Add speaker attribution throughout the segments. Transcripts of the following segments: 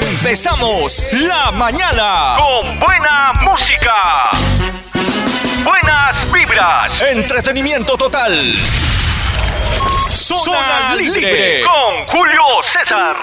Speaker 1: Empezamos la mañana con buena música. Buenas vibras. Entretenimiento total. Zona, libre. Con Julio César.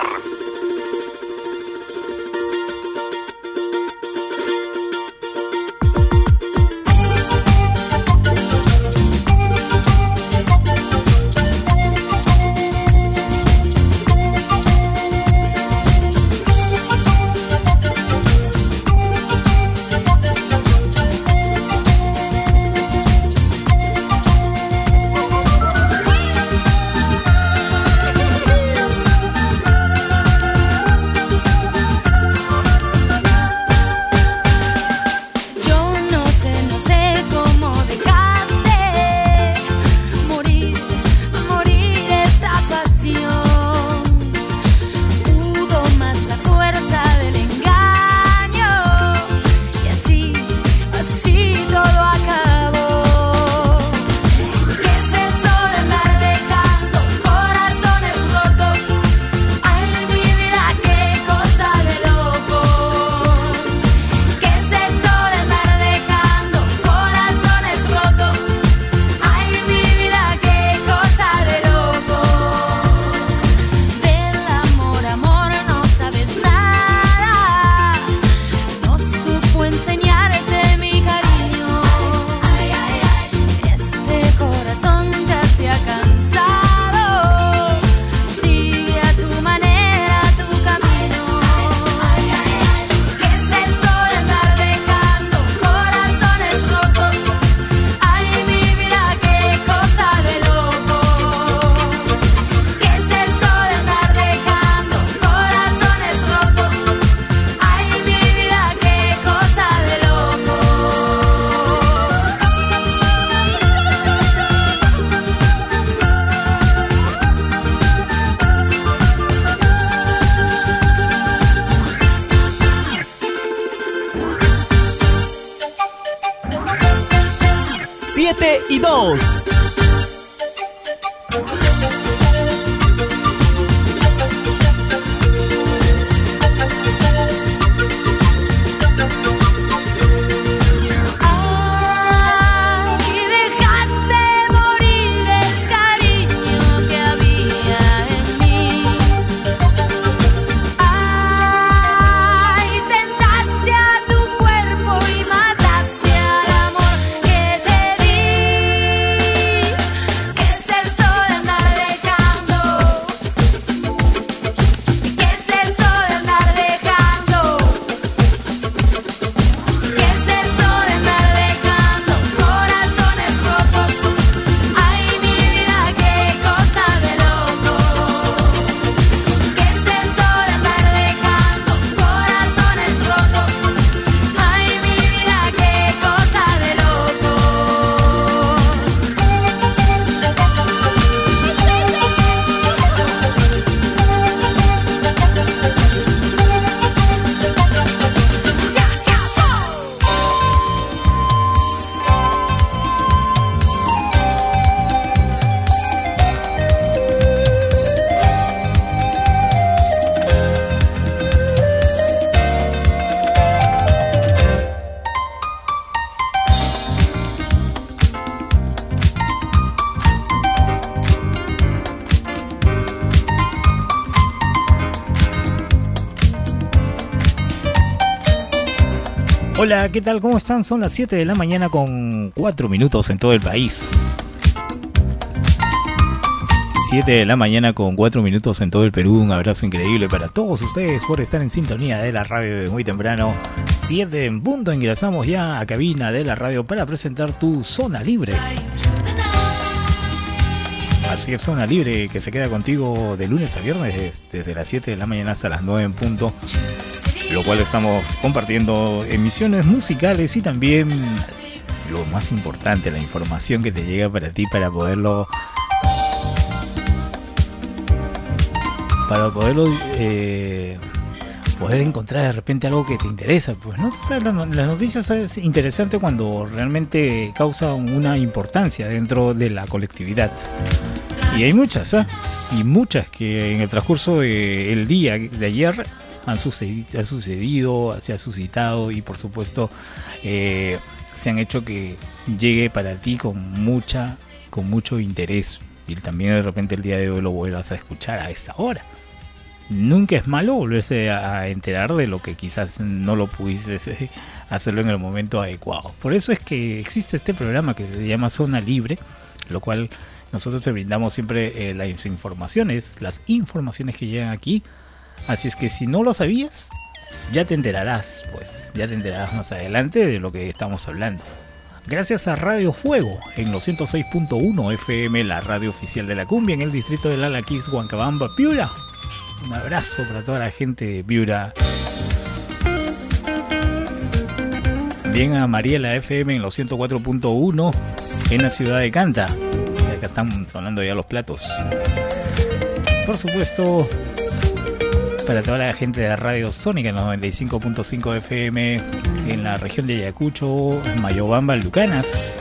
Speaker 2: Hola, ¿qué tal? ¿Cómo están? Son las 7 de la mañana con 4 minutos en todo el país. 7 de la mañana con 4 minutos en todo el Perú. Un abrazo increíble para todos ustedes por estar en sintonía de la radio de muy temprano. 7 en punto ingresamos ya a cabina de la radio para presentar tu zona libre. Así es, zona libre que se queda contigo de lunes a viernes desde las 7 de la mañana hasta las 9 en punto lo cual estamos compartiendo emisiones musicales y también lo más importante, la información que te llega para ti para poderlo para poderlo eh, poder encontrar de repente algo que te interesa pues no las noticias es interesante cuando realmente causa una importancia dentro de la colectividad y hay muchas ¿eh? y muchas que en el transcurso del día de ayer han sucedido, ha sucedido, se ha suscitado y por supuesto eh, se han hecho que llegue para ti con mucha, con mucho interés y también de repente el día de hoy lo vuelvas a escuchar a esta hora. Nunca es malo volverse a enterar de lo que quizás no lo pudiste hacerlo en el momento adecuado. Por eso es que existe este programa que se llama Zona Libre, lo cual nosotros te brindamos siempre eh, las informaciones, las informaciones que llegan aquí. Así es que si no lo sabías, ya te enterarás, pues ya te enterarás más adelante de lo que estamos hablando. Gracias a Radio Fuego en los 106.1 FM, la radio oficial de la cumbia en el distrito de Lalaquis, Huancabamba, Piura. Un abrazo para toda la gente de Piura. Bien a Mariela FM en los 104.1 en la ciudad de Canta acá están sonando ya los platos. Por supuesto, para toda la gente de la radio Sónica en 95.5 FM en la región de Ayacucho, Mayobamba, Lucanas.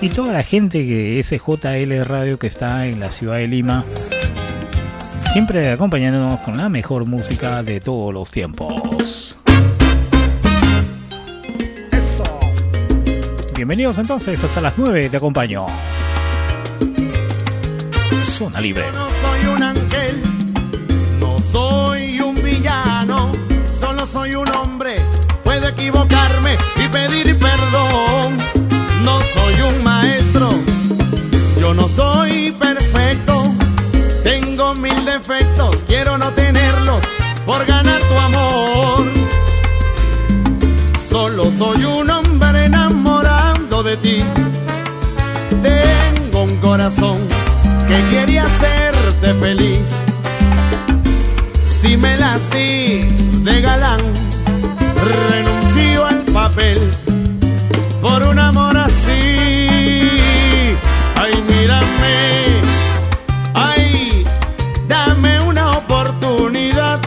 Speaker 2: Y toda la gente que SJL Radio que está en la ciudad de Lima, siempre acompañándonos con la mejor música de todos los tiempos. Eso. Bienvenidos entonces, hasta las 9 te acompaño.
Speaker 3: No soy un ángel, no soy un villano, solo soy un hombre. Puedo equivocarme y pedir perdón. No soy un maestro, yo no soy perfecto. Tengo mil defectos, quiero no tenerlos por ganar tu amor. Solo soy un hombre enamorado de ti. Tengo un corazón feliz. Si me las de galán, renuncio al papel por un amor así. Ay, mírame, ay, dame una oportunidad.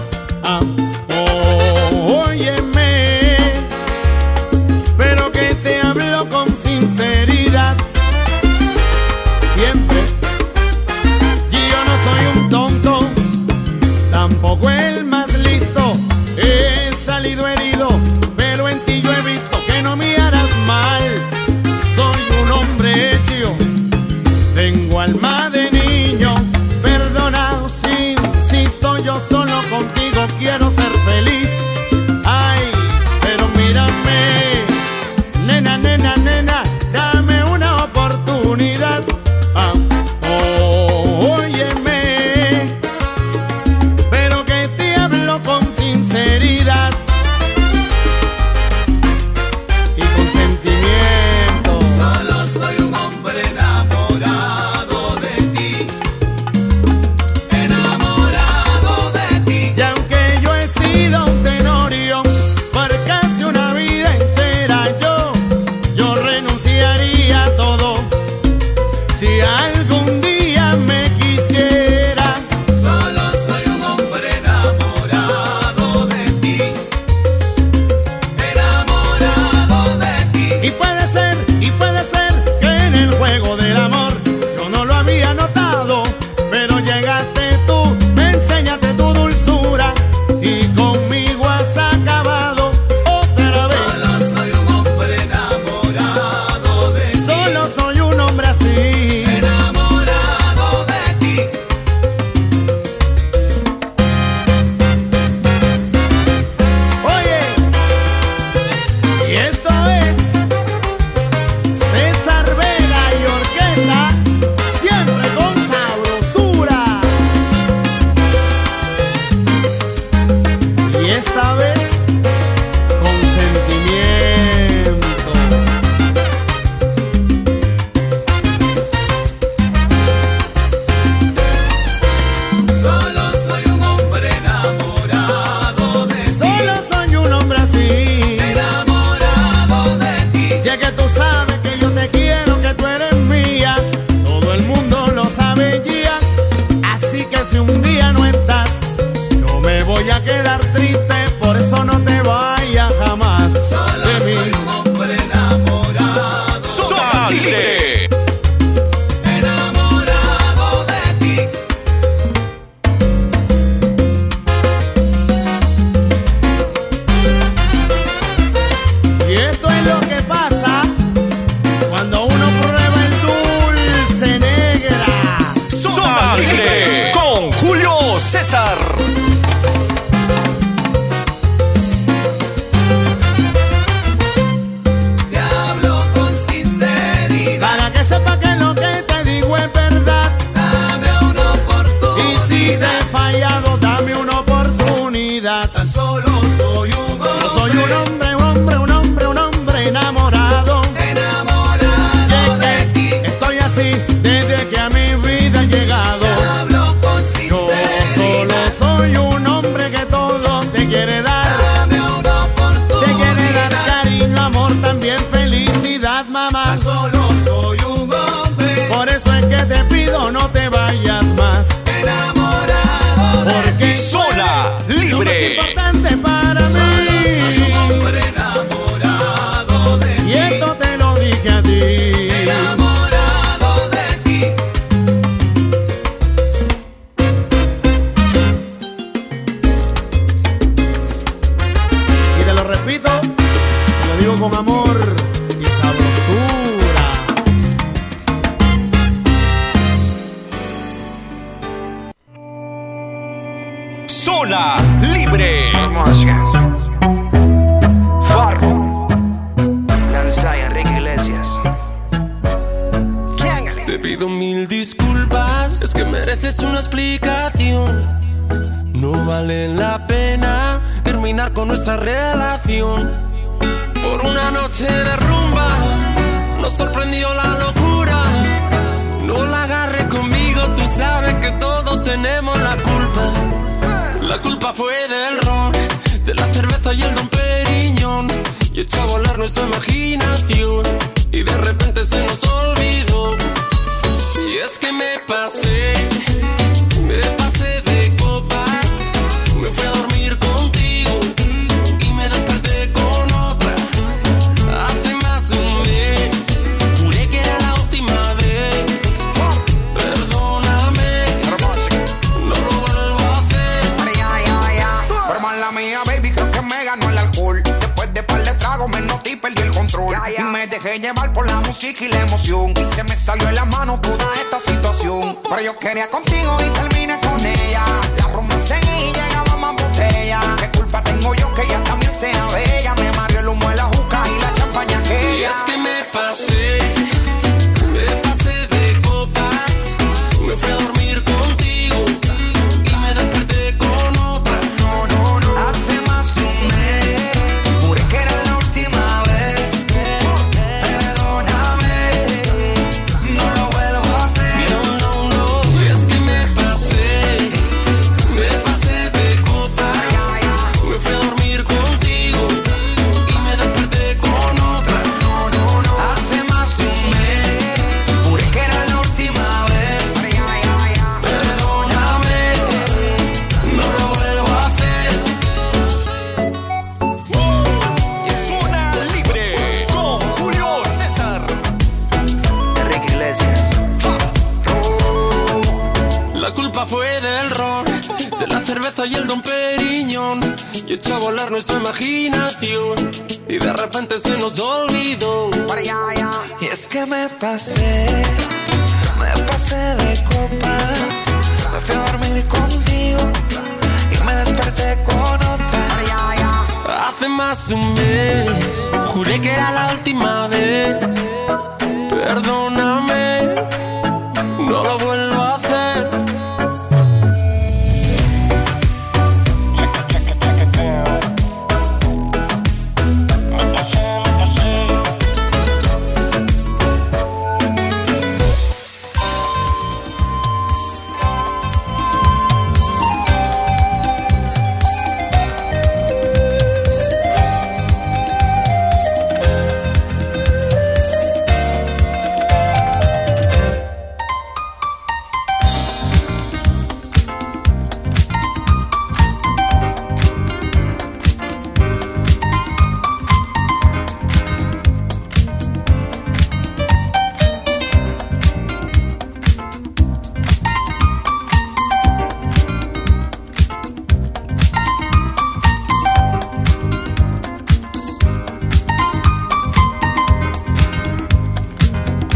Speaker 3: Ah, oh, óyeme, pero que te hablo con sinceridad.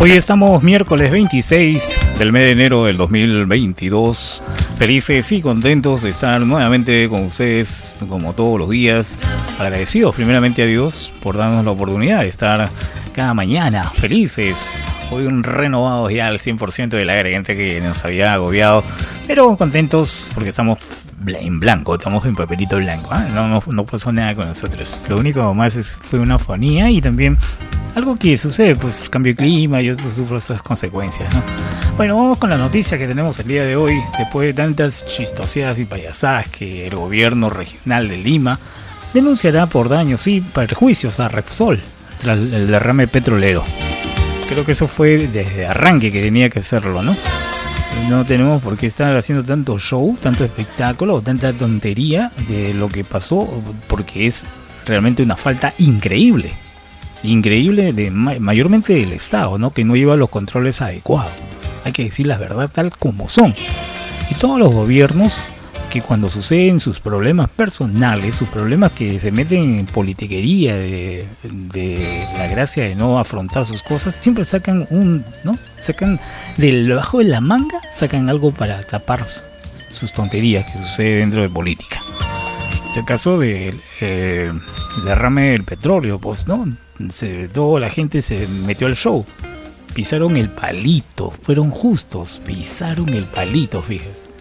Speaker 2: Hoy estamos miércoles 26 del mes de enero del 2022. Felices y contentos de estar nuevamente con ustedes como todos los días. Agradecidos primeramente a Dios por darnos la oportunidad de estar cada mañana, felices. Hoy un renovado ya al 100% de la garganta que nos había agobiado, pero contentos porque estamos en blanco, estamos en papelito blanco. ¿ah? No, no, pasó nada con nosotros. Lo único más es, fue una fonía y también algo que sucede, pues el cambio de clima, yo sufro esas consecuencias. Bueno, vamos con la noticia que tenemos el día de hoy, después de tantas chistoseadas y payasadas que el gobierno regional de Lima denunciará por daños y perjuicios a Repsol tras el derrame petrolero. Creo que eso fue desde arranque que tenía que hacerlo, ¿no? No tenemos por qué estar haciendo tanto show, tanto espectáculo, tanta tontería de lo que pasó, porque es realmente una falta increíble. Increíble de mayormente del Estado, ¿no? Que no lleva los controles adecuados. Hay que decir la verdad tal como son. Y todos los gobiernos que cuando suceden sus problemas personales, sus problemas que se meten en politiquería de, la gracia de no afrontar sus cosas, siempre sacan un, ¿no? Sacan del bajo de la manga, sacan algo para tapar sus tonterías que sucede dentro de política. Es el caso del de, derrame del petróleo, pues, ¿no? Toda la gente se metió al show. Pisaron el palito, fueron justos, pisaron el palito, fíjese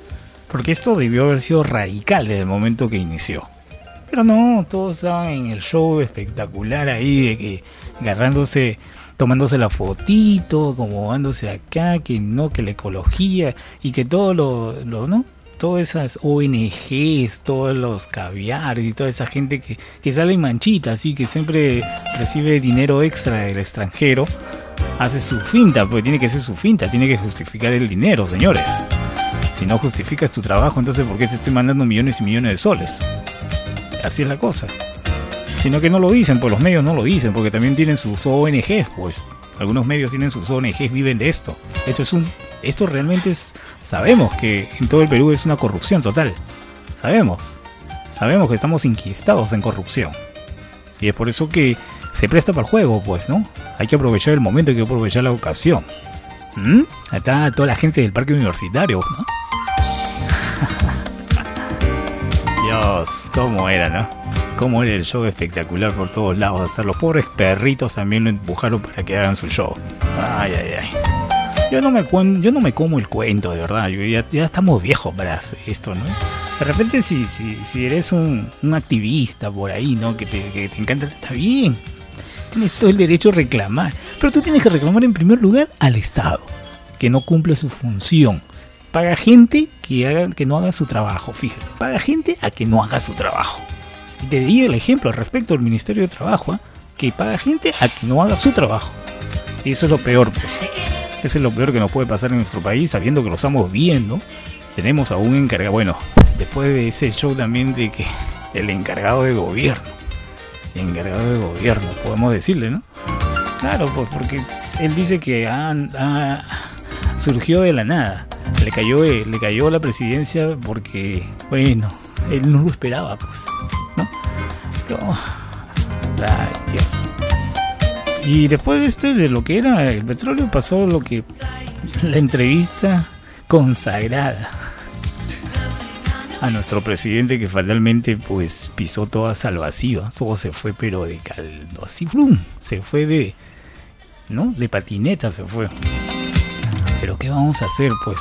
Speaker 2: porque esto debió haber sido radical desde el momento que inició. Pero no, todos estaban en el show espectacular ahí de que agarrándose, tomándose la fotito, acomodándose acá, que no, que la ecología y que todo lo, ¿no? Todas esas ONGs, todos los caviares y toda esa gente que, que sale manchita, así que siempre recibe dinero extra del extranjero, hace su finta, porque tiene que ser su finta, tiene que justificar el dinero, señores. Si no justificas tu trabajo, entonces ¿por qué te estoy mandando millones y millones de soles? Así es la cosa. Sino que no lo dicen, pues los medios no lo dicen, porque también tienen sus ONGs, pues. Algunos medios tienen sus ONGs, viven de esto. Esto es un. Esto realmente es. Sabemos que en todo el Perú es una corrupción total. Sabemos. Sabemos que estamos inquistados en corrupción. Y es por eso que se presta para el juego, pues, ¿no? Hay que aprovechar el momento, hay que aprovechar la ocasión. ¿Mm? Está toda la gente del parque universitario, ¿no? Dios, cómo era, ¿no? Cómo era el show espectacular por todos lados. Hasta los pobres perritos también lo empujaron para que hagan su show. Ay, ay, ay. Yo no me, yo no me como el cuento, de verdad. ya, estamos viejos para esto, ¿no? De repente, si, si, si eres un, activista por ahí, ¿no? Que te, encanta, está bien. Tienes todo el derecho a reclamar. Pero tú tienes que reclamar en primer lugar al Estado, que no cumple su función paga gente que, haga, que no haga su trabajo, fíjate, paga gente a que no haga su trabajo. Te di el ejemplo respecto al Ministerio de Trabajo, ¿ah? que paga gente a que no haga su trabajo. Y eso es lo peor, pues. Eso es lo peor que nos puede pasar en nuestro país, sabiendo que lo estamos viendo. Tenemos a un encargado, bueno, después de ese show también de que el encargado de gobierno, el encargado de gobierno, podemos decirle, ¿no? Claro, pues porque él dice que surgió de la nada le cayó, eh, le cayó la presidencia porque, bueno, él no lo esperaba, pues, ¿no? Y después de esto, de lo que era el petróleo, pasó lo que la entrevista consagrada a nuestro presidente que fatalmente pues pisó toda salvación, todo se fue pero de caldo, así se fue de, ¿no? De patineta se fue. Pero ¿qué vamos a hacer pues?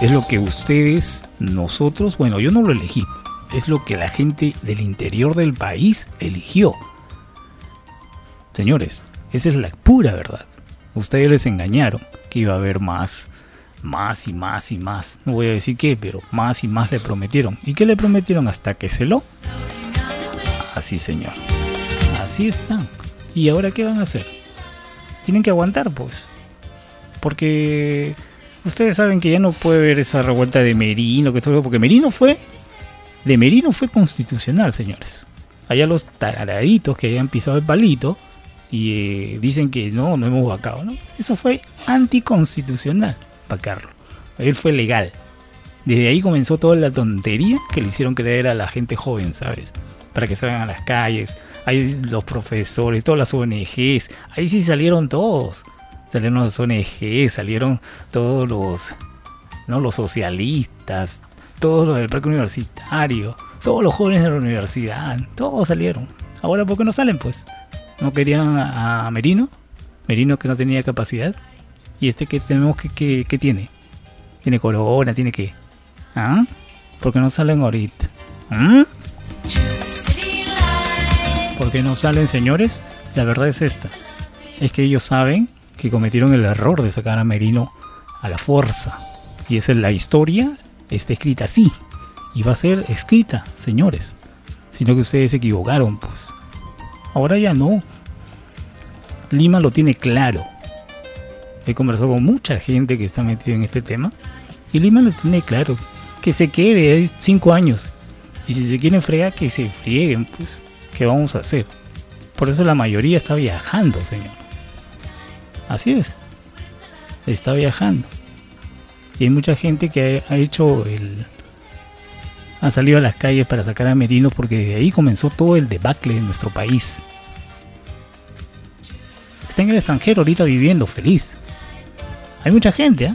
Speaker 2: es lo que ustedes, nosotros, bueno, yo no lo elegí, es lo que la gente del interior del país eligió. Señores, esa es la pura verdad. Ustedes les engañaron que iba a haber más, más y más y más. No voy a decir qué, pero más y más le prometieron. ¿Y qué le prometieron hasta que se lo? Así, señor. Así están. ¿Y ahora qué van a hacer? Tienen que aguantar, pues. Porque ustedes saben que ya no puede haber esa revuelta de Merino, que todo, porque Merino fue, de Merino fue constitucional, señores. Allá los taraditos que habían pisado el palito y eh, dicen que no, no hemos vacado. Eso fue anticonstitucional, vacarlo. Él fue legal. Desde ahí comenzó toda la tontería que le hicieron creer a la gente joven, ¿sabes? Para que salgan a las calles. Ahí los profesores, todas las ONGs. Ahí sí salieron todos salieron las ONG, salieron todos los, ¿no? los socialistas, todos los del parque universitario, todos los jóvenes de la universidad, todos salieron. Ahora, ¿por qué no salen? Pues, ¿no querían a, Merino? Merino que no tenía capacidad. Y este que tenemos que, que, tiene. Tiene corona, tiene que. ¿Ah? ¿Por qué no salen ahorita? ¿Ah? ¿Por qué no salen, señores? La verdad es esta. Es que ellos saben que cometieron el error de sacar a Merino a la fuerza. Y esa es la historia, está escrita así. Y va a ser escrita, señores. Sino que ustedes se equivocaron, pues. Ahora ya no. Lima lo tiene claro. He conversado con mucha gente que está metida en este tema. Y Lima lo tiene claro. Que se quede cinco años. Y si se quieren fregar, que se frieguen, pues. ¿Qué vamos a hacer? Por eso la mayoría está viajando, señor. Así es. Está viajando. Y hay mucha gente que ha hecho el. Ha salido a las calles para sacar a Merino porque de ahí comenzó todo el debacle de nuestro país. Está en el extranjero ahorita viviendo feliz. Hay mucha gente ¿eh?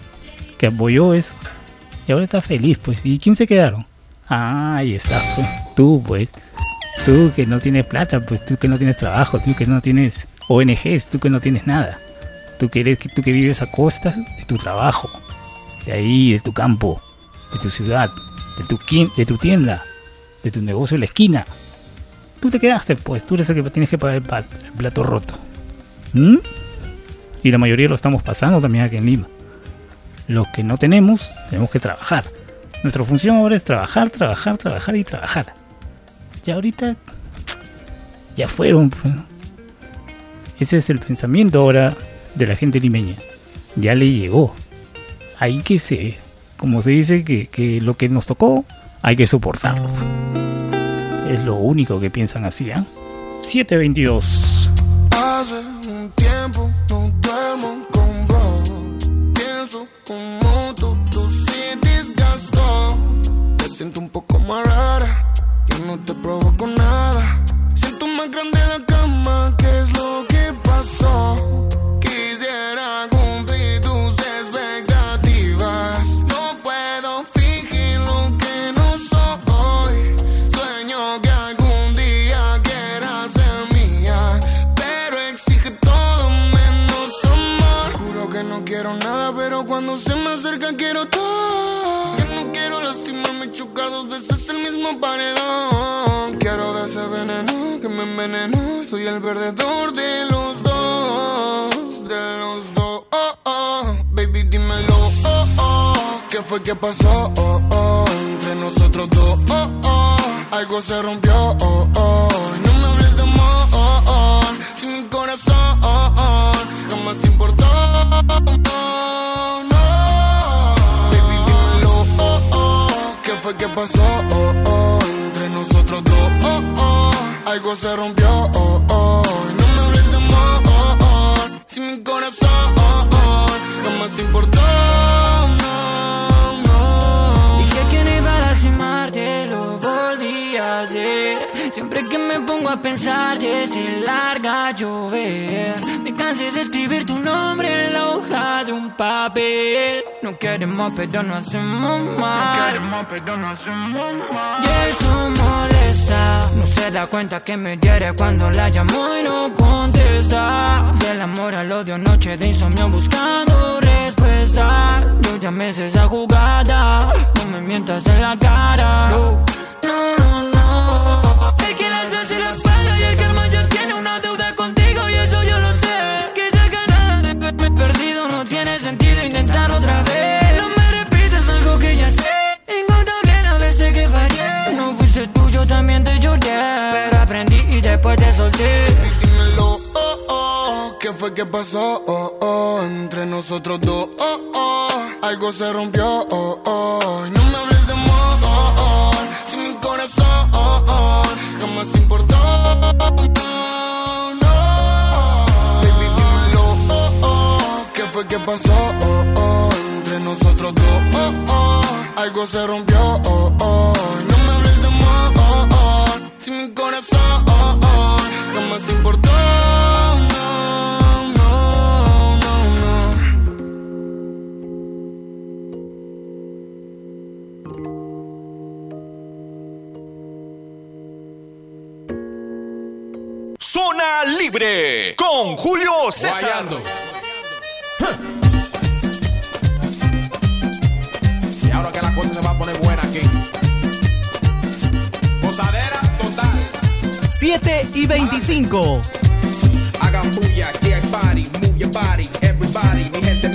Speaker 2: que apoyó eso. Y ahora está feliz, pues. ¿Y quién se quedaron? Ah, ahí está, pues. Tú, pues. Tú que no tienes plata, pues tú que no tienes trabajo, tú que no tienes ONGs, tú que no tienes nada. Tú que, tú que vives a costas de tu trabajo, de ahí, de tu campo, de tu ciudad, de tu, tienda, de tu negocio en la esquina. Tú te quedaste, pues, tú eres el que tienes que pagar el plato roto. ¿Mm? Y la mayoría lo estamos pasando también aquí en Lima. Los que no tenemos, tenemos que trabajar. Nuestra función ahora es trabajar, trabajar, trabajar y trabajar. Ya ahorita, ya fueron. Pues. Ese es el pensamiento ahora de la gente limeña. Ya le llegó. Hay que se, como se dice, que, lo que nos tocó hay que soportarlo. Es lo único que piensan así, ¿eh? 722.
Speaker 4: Hace un tiempo no duermo con vos. Pienso como tú, tú sí desgastó. Te siento un poco más rara. Yo no te provoco nada. Siento más grande la cama. ¿Qué es lo que pasó? El perdedor de los dos, de los dos. Oh, oh. Baby, dímelo. Oh, oh. ¿Qué fue que pasó? Oh, oh. Entre nosotros dos. Oh, oh. Algo se rompió. Oh, oh. No me hables de amor. Sin mi corazón. Jamás te importó. Baby, dímelo. Oh, oh. ¿Qué fue que pasó? Oh, oh algo se rompió. Oh, oh. No me hables de amor, si mi corazón jamás te importó. No, no.
Speaker 5: Dije que no iba a lastimarte, lo volví a hacer. Siempre que me pongo a pensar, se larga a llover. Me cansé de escribir tu nombre en la hoja de un papel. No queremos, pero no hacemos mal. No queremos, pero no hacemos mal. Y eso molesta. No se da cuenta que me hiere cuando la llamo y no contesta. Del amor al odio, noche de insomnio buscando respuestas. Yo ya me sé esa jugada. No me mientas en la cara. No, no, no.
Speaker 4: ¿Qué fue que pasó? Oh, oh. Entre nosotros dos, oh, oh. Algo se rompió, oh, oh. No me hables de oh, oh. Mi oh, oh. Jamás te importó, no. Baby, dímelo, oh, oh. ¿Qué fue que pasó? Oh, oh. Entre nosotros dos, oh, oh. Algo se rompió,
Speaker 1: Zona Libre con Julio César.
Speaker 6: Y ahora que la cosa se va a poner buena aquí. Posadera total.
Speaker 7: 7 y 25.
Speaker 6: Hagan bulla, aquí hay party, move your body, everybody, mi gente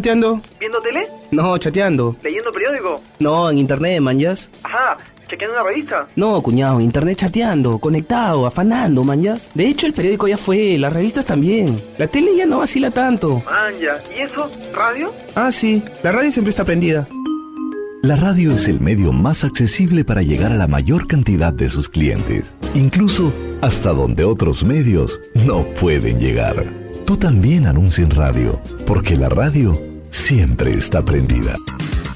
Speaker 8: chateando.
Speaker 9: ¿Viendo tele?
Speaker 8: No, chateando.
Speaker 9: ¿Leyendo periódico?
Speaker 8: No, en internet, manjas.
Speaker 9: Ajá, ¿chequeando una revista?
Speaker 8: No, cuñado, en internet chateando, conectado, afanando, manjas. De hecho, el periódico ya fue, las revistas también. La tele ya no vacila tanto.
Speaker 9: Manja, ¿y eso? ¿Radio?
Speaker 8: Ah, sí, la radio siempre está prendida.
Speaker 10: La radio es el medio más accesible para llegar a la mayor cantidad de sus clientes, incluso hasta donde otros medios no pueden llegar. Tú también anuncia en radio, porque la radio siempre está prendida.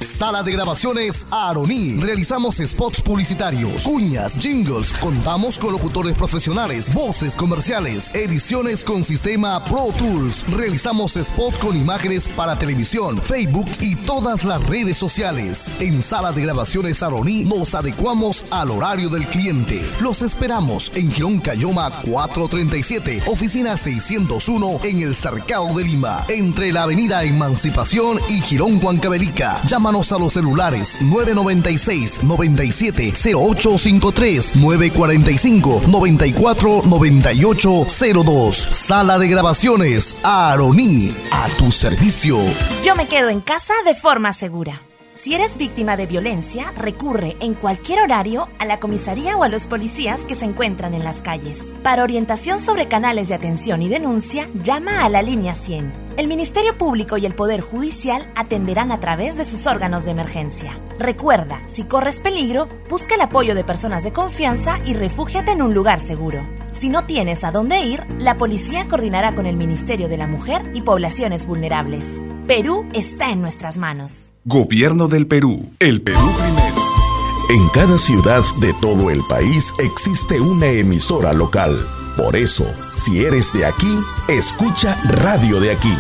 Speaker 11: Sala de grabaciones Aroní. Realizamos spots publicitarios, cuñas, jingles. Contamos con locutores profesionales, voces comerciales, ediciones con sistema Pro Tools. Realizamos spot con imágenes para televisión, Facebook y todas las redes sociales. En Sala de grabaciones Aroní nos adecuamos al horario del cliente. Los esperamos en Girón Cayoma 437, oficina 601 en el Cercado de Lima, entre la avenida Emancipación y Girón Huancavelica. Llámanos a los celulares 996 97 0853 945 94 98 02. Sala de grabaciones Aroní a tu servicio.
Speaker 12: Yo me quedo en casa de forma segura. Si eres víctima de violencia, recurre en cualquier horario a la comisaría o a los policías que se encuentran en las calles. Para orientación sobre canales de atención y denuncia, llama a la línea 100. El Ministerio Público y el Poder Judicial atenderán a través de sus órganos de emergencia. Recuerda, si corres peligro, busca el apoyo de personas de confianza y refúgiate en un lugar seguro. Si no tienes a dónde ir, la policía coordinará con el Ministerio de la Mujer y Poblaciones Vulnerables. Perú está en nuestras manos.
Speaker 13: Gobierno del Perú. El Perú primero.
Speaker 14: En cada ciudad de todo el país existe una emisora local. Por eso, si eres de aquí, escucha Radio de aquí.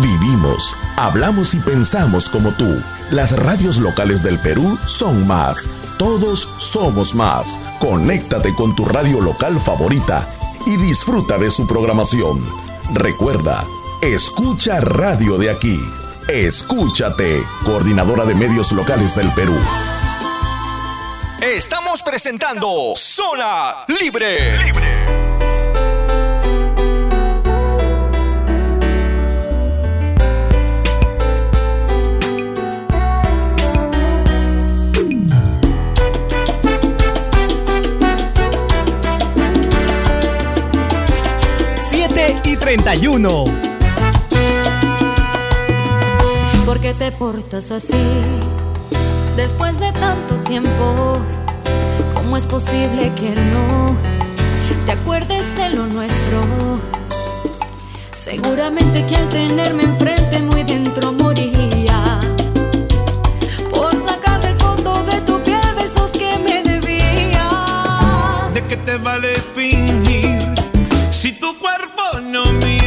Speaker 14: Vivimos, hablamos y pensamos como tú. Las radios locales del Perú son más. Todos somos más. Conéctate con tu radio local favorita y disfruta de su programación. Recuerda, escucha Radio de aquí. Escúchate, coordinadora de medios locales del Perú.
Speaker 13: Estamos presentando Zona Libre.
Speaker 15: y 31.
Speaker 16: ¿Por qué te portas así? Después de tanto tiempo, ¿cómo es posible que no te acuerdes de lo nuestro? Seguramente que al tenerme enfrente muy dentro moriría por sacar del fondo de tu piel besos que me debías.
Speaker 1: ¿De qué te vale fingir si tu cuerpo no miente?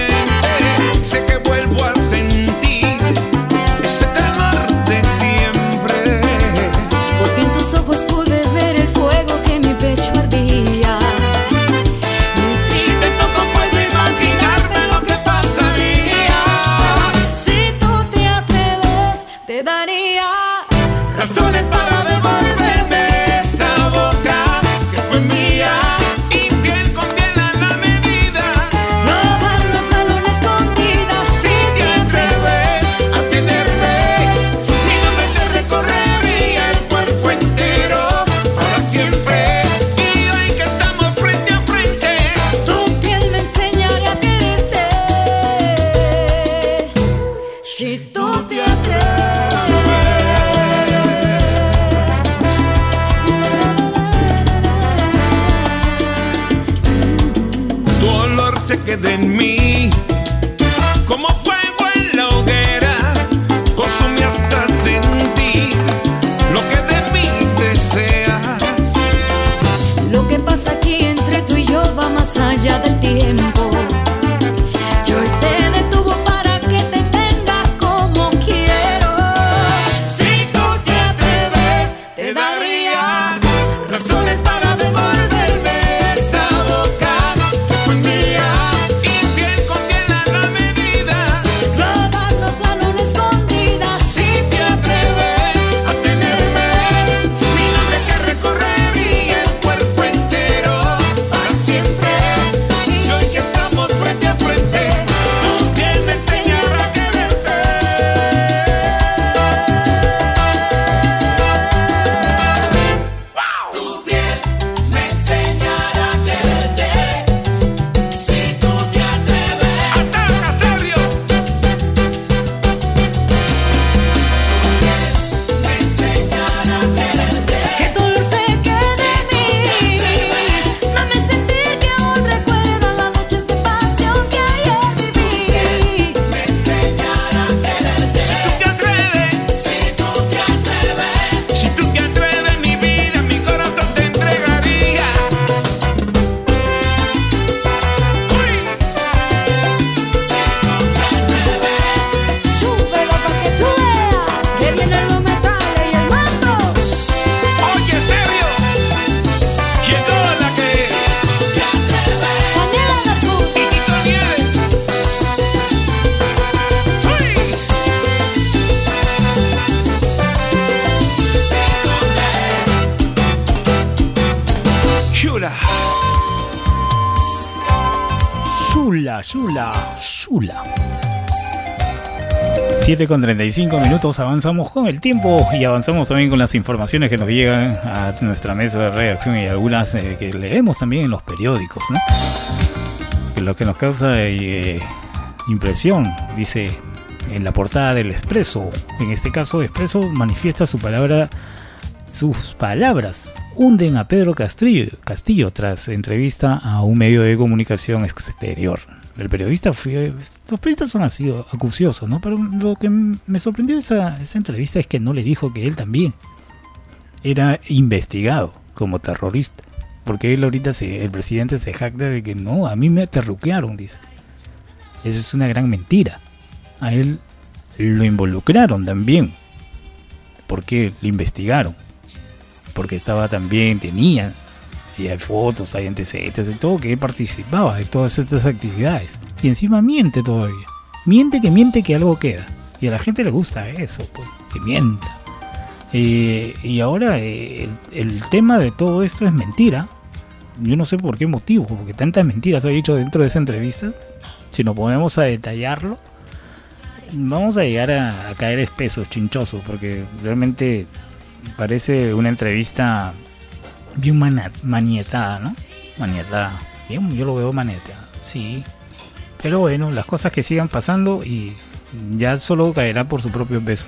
Speaker 1: Con
Speaker 2: 35 minutos, avanzamos con el tiempo y avanzamos también con las informaciones que nos llegan a nuestra mesa de redacción y algunas eh, que leemos también en los periódicos, lo que nos causa eh, impresión, dice en la portada del Expreso, en este caso Expreso manifiesta su palabra, sus palabras hunden a Pedro Castillo, Castillo tras entrevista a un medio de comunicación exterior el periodista fue. Los periodistas son así acuciosos, ¿no? Pero lo que me sorprendió esa, esa entrevista es que no le dijo que él también era investigado como terrorista. Porque él ahorita, se, el presidente se jacta de que no, a mí me terruquearon, dice. Eso es una gran mentira. A él lo involucraron también. Porque le investigaron. Porque estaba también, tenía y hay fotos, hay antecedentes de todo que él participaba de todas estas actividades. Y encima miente todavía. Miente que miente que algo queda. Y a la gente le gusta eso, pues, que mienta. Eh, y ahora eh, el, tema de todo esto es mentira. Yo no sé por qué motivo, porque tantas mentiras ha dicho dentro de esa entrevista. Si nos ponemos a detallarlo, vamos a llegar a, a caer espesos, chinchosos, porque realmente parece una entrevista bien manietada, ¿no? Manietada. Yo lo veo manietada, sí. Pero bueno, las cosas que sigan pasando y ya solo caerá por su propio peso.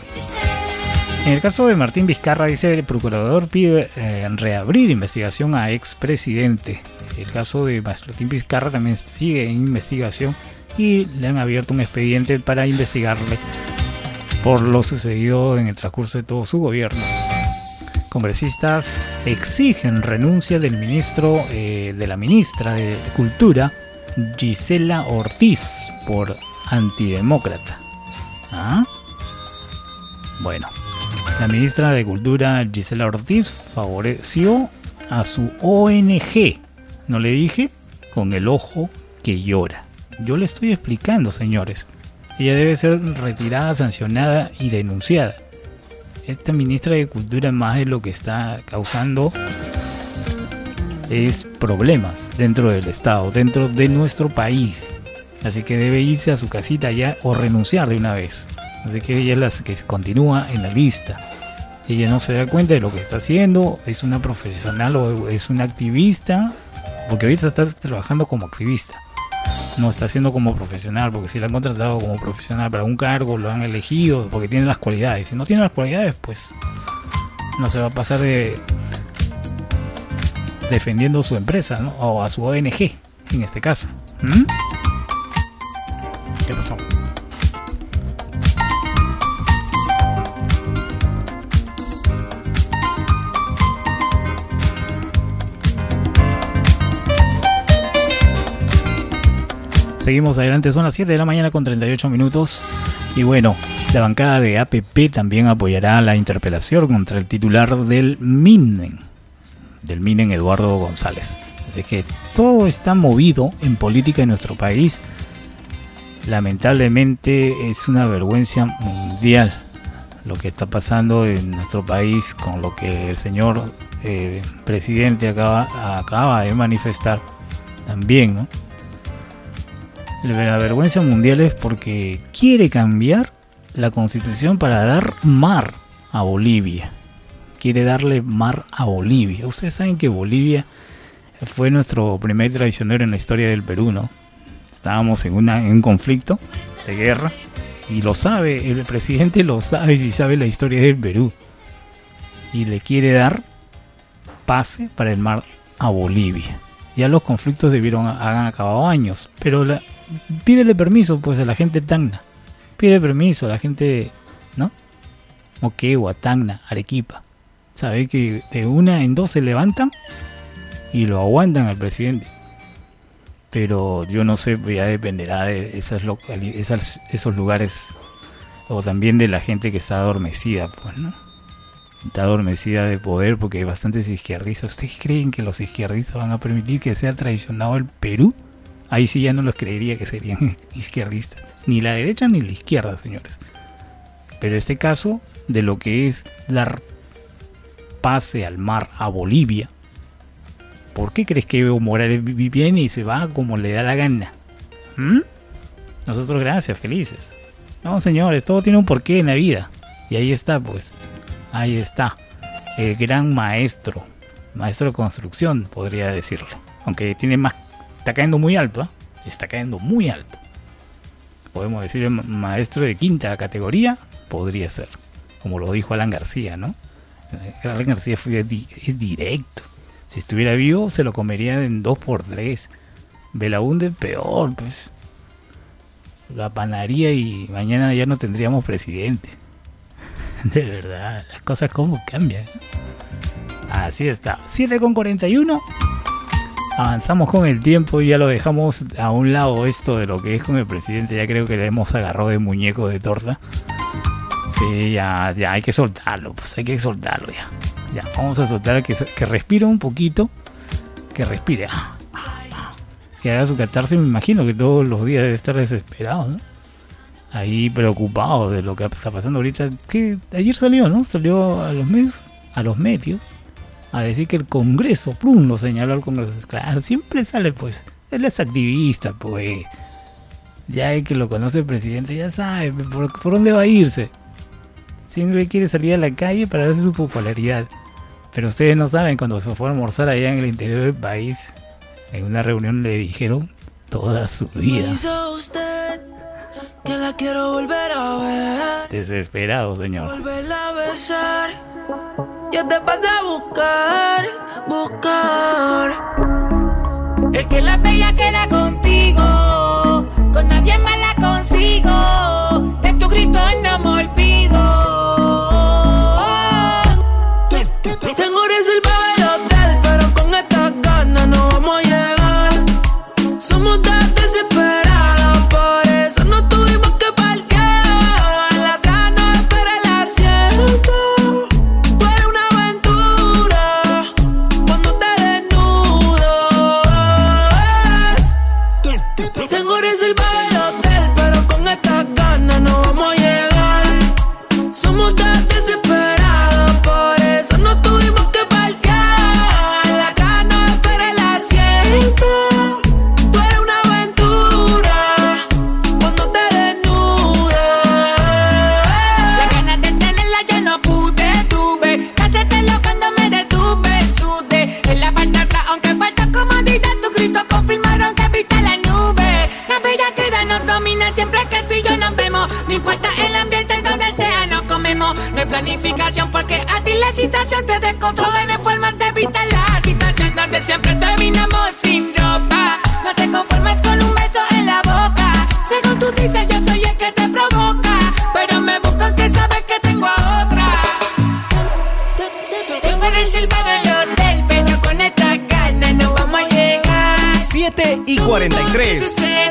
Speaker 2: En el caso de Martín Vizcarra, dice el procurador pide eh, reabrir investigación a expresidente. El caso de Martín Vizcarra también sigue en investigación y le han abierto un expediente para investigarle por lo sucedido en el transcurso de todo su gobierno congresistas exigen renuncia del ministro, eh, de la ministra de Cultura, Gisela Ortiz, por antidemócrata. ¿Ah? Bueno, la ministra de Cultura, Gisela Ortiz, favoreció a su ONG. ¿No le dije? Con el ojo que llora. Yo le estoy explicando, señores. Ella debe ser retirada, sancionada y denunciada esta ministra de Cultura más de lo que está causando es problemas dentro del Estado, dentro de nuestro país. Así que debe irse a su casita ya o renunciar de una vez. Así que ella es la que continúa en la lista. Ella no se da cuenta de lo que está haciendo, es una profesional o es una activista, porque ahorita está trabajando como activista no está haciendo como profesional, porque si lo han contratado como profesional para un cargo, lo han elegido porque tiene las cualidades. Si no tiene las cualidades, pues no se va a pasar de defendiendo su empresa ¿no? o a su ONG en este caso. ¿Mm? ¿Qué pasó? Seguimos adelante, son las 7 de la mañana con 38 minutos. Y bueno, la bancada de APP también apoyará la interpelación contra el titular del MINEN, del MINEN Eduardo González. Así que todo está movido en política en nuestro país. Lamentablemente es una vergüenza mundial lo que está pasando en nuestro país con lo que el señor eh, presidente acaba, de manifestar también. La vergüenza mundial es porque quiere cambiar la constitución para dar mar a Bolivia. Quiere darle mar a Bolivia. Ustedes saben que Bolivia fue nuestro primer traicionero en la historia del Perú, ¿no? Estábamos en, una, en un conflicto de guerra y lo sabe, el presidente lo sabe si sabe la historia del Perú. Y le quiere dar pase para el mar a Bolivia. Ya los conflictos debieron acabado años, pero la, pídele permiso pues a la gente Tacna. Pide permiso a la gente, ¿no? Moquegua, Tacna, Arequipa. Sabe que de una en dos se levantan y lo aguantan al presidente. Pero yo no sé, ya dependerá de esas, esas esos lugares o también de la gente que está adormecida, pues, ¿no? Está adormecida de poder porque hay bastantes izquierdistas. ¿Ustedes creen que los izquierdistas van a permitir que sea traicionado el Perú? Ahí sí ya no los creería que serían izquierdistas. Ni la derecha ni la izquierda, señores. Pero este caso de lo que es dar pase al mar a Bolivia. ¿Por qué crees que Evo Morales viene y se va como le da la gana? ¿Mm? Nosotros gracias, felices. No, señores, todo tiene un porqué en la vida. Y ahí está, pues. Ahí está. El gran maestro. Maestro de construcción, podría decirle. Aunque tiene más. Está cayendo muy alto, ¿ah? Está cayendo muy alto. Podemos decir ma- maestro de quinta categoría. Podría ser. Como lo dijo Alan García, ¿no? Eh, Alan García fue es directo. Si estuviera vivo, se lo comería en 2x3. Belaunde, peor, pues. La panaría y mañana ya no tendríamos presidente. De verdad, las cosas como cambian. Así está. 7 con 41. Avanzamos con el tiempo y ya lo dejamos a un lado esto de lo que es con el presidente. Ya creo que le hemos agarrado de muñeco de torta. Sí, ya, ya hay que soltarlo, pues hay que soltarlo ya. Ya, vamos a soltar que, que respire un poquito. Que respire. Que haga su catarse, me imagino que todos los días debe estar desesperado, ¿no? Ahí preocupado de lo que está pasando ahorita. Que ayer salió, ¿no? Salió a los medios, a los medios, a decir que el Congreso, plum, lo señaló al Congreso. Claro, siempre sale, pues. Él es activista, pues. Ya el que lo conoce el presidente ya sabe por, por dónde va a irse. Siempre quiere salir a la calle para darse su popularidad. Pero ustedes no saben, cuando se fue a almorzar allá en el interior del país, en una reunión le dijeron toda su vida.
Speaker 5: Usted que la quiero volver a ver,
Speaker 2: Desesperado, señor.
Speaker 5: volverla a besar. Yo te pasé a buscar, buscar.
Speaker 17: Es que la bella queda contigo, con nadie más la consigo. De tu grito No importa el ambiente donde sea, nos comemos. No hay planificación porque a ti la situación te descontrola. No hay forma de evitar la situación donde siempre terminamos sin ropa. No te conformes con un beso en la boca. Según tú dices, yo soy el que te provoca. Pero me buscan que sabes que tengo a otra. Tengo reservado el hotel, pero con esta carne no vamos a llegar.
Speaker 7: 7 y 43.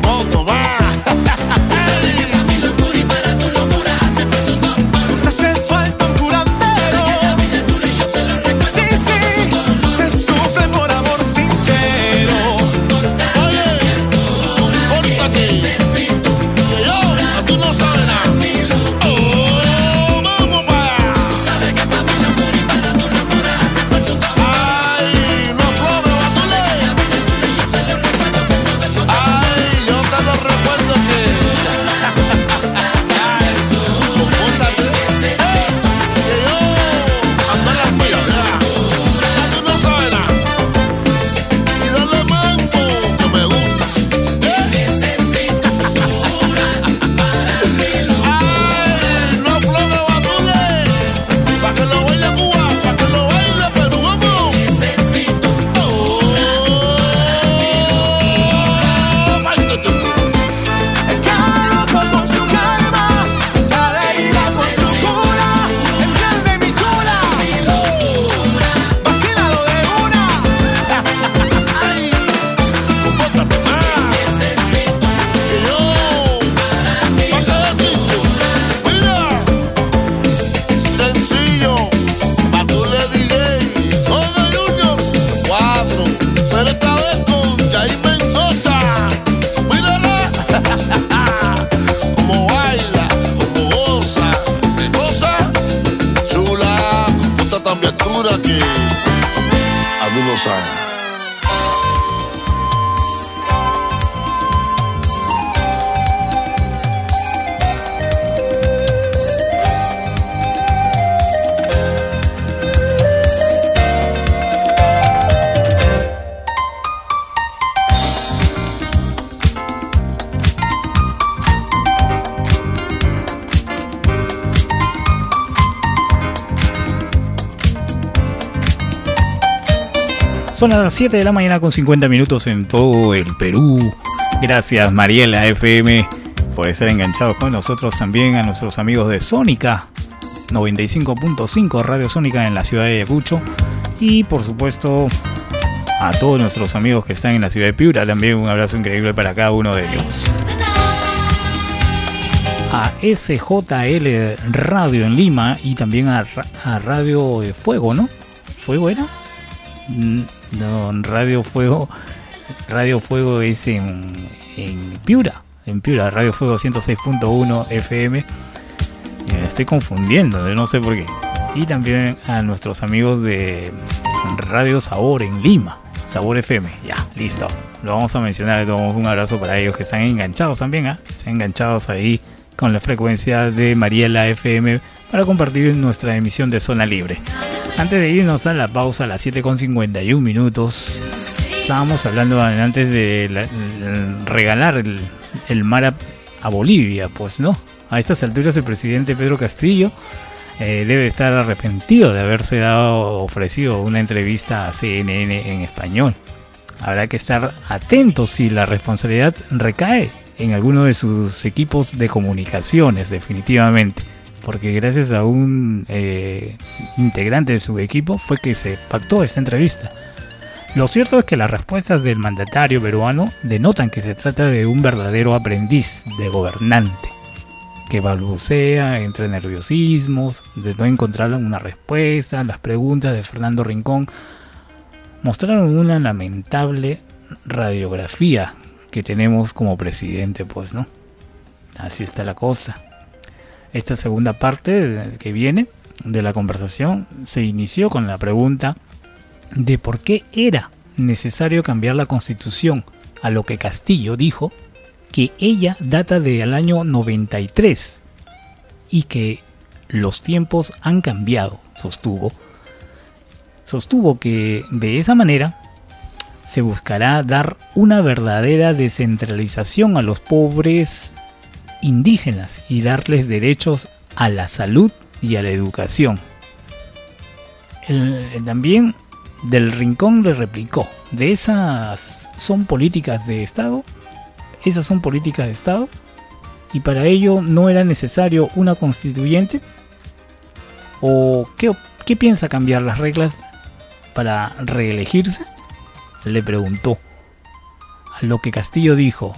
Speaker 18: voltam. Las
Speaker 2: 7 de la mañana con 50 minutos en todo el Perú. Gracias Mariela FM por estar enganchados con nosotros también a nuestros amigos de Sónica 95.5 Radio Sónica en la ciudad de Ayacucho y por supuesto a todos nuestros amigos que están en la ciudad de Piura también un abrazo increíble para cada uno de ellos. A SJL Radio en Lima y también a, a Radio Fuego, ¿no? ¿Fuego era? Radio Fuego. Radio Fuego es en, Piura. En Piura, Radio Fuego 106.1 FM. Me estoy confundiendo, no sé por qué. Y también a nuestros amigos de Radio Sabor en Lima. Sabor FM. Ya, listo. Lo vamos a mencionar. Le damos un abrazo para ellos que están enganchados también. ¿ah? Están enganchados ahí con la frecuencia de Mariela FM para compartir nuestra emisión de Zona Libre. Antes de irnos a la pausa a las 7.51 minutos, estábamos hablando antes de regalar el, el mar a, a Bolivia, pues no. A estas alturas el presidente Pedro Castillo eh, debe estar arrepentido de haberse dado ofrecido una entrevista a CNN en español. Habrá que estar atentos si la responsabilidad recae en alguno de sus equipos de comunicaciones, definitivamente. Porque gracias a un eh, integrante de su equipo fue que se pactó esta entrevista. Lo cierto es que las respuestas del mandatario peruano denotan que se trata de un verdadero aprendiz de gobernante, que balbucea entre nerviosismos, de no encontrar una respuesta, las preguntas de Fernando Rincón mostraron una lamentable radiografía que tenemos como presidente, pues, ¿no? Así está la cosa. Esta segunda parte que viene de la conversación se inició con la pregunta de por qué era necesario cambiar la constitución, a lo que Castillo dijo que ella data del año 93 y que los tiempos han cambiado, sostuvo. Sostuvo que de esa manera se buscará dar una verdadera descentralización a los pobres indígenas y darles derechos a la salud y a la educación. El- también del Rincón le replicó, ¿de esas son políticas de Estado? ¿Esas son políticas de Estado? ¿Y para ello no era necesario una constituyente? ¿O qué, qué piensa cambiar las reglas para reelegirse? Le preguntó. A lo que Castillo dijo,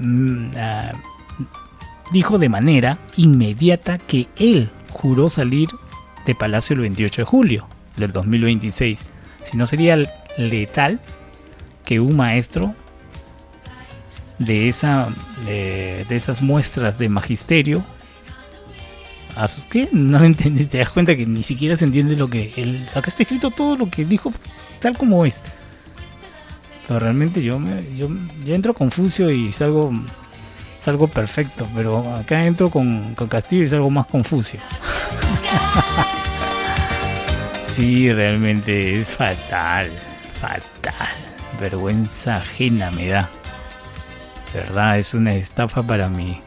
Speaker 2: mm, ah, dijo de manera inmediata que él juró salir de Palacio el 28 de julio del 2026. Si no sería letal que un maestro de, esa, de, de esas muestras de magisterio a sus que no lo entendí, te das cuenta que ni siquiera se entiende lo que él, acá está escrito todo lo que dijo tal como es. Realmente yo me, yo, entro confuso y salgo salgo perfecto, pero acá entro con, con Castillo y salgo más confuso. sí, realmente es fatal, fatal. Vergüenza ajena me da. Verdad, es una estafa para mí.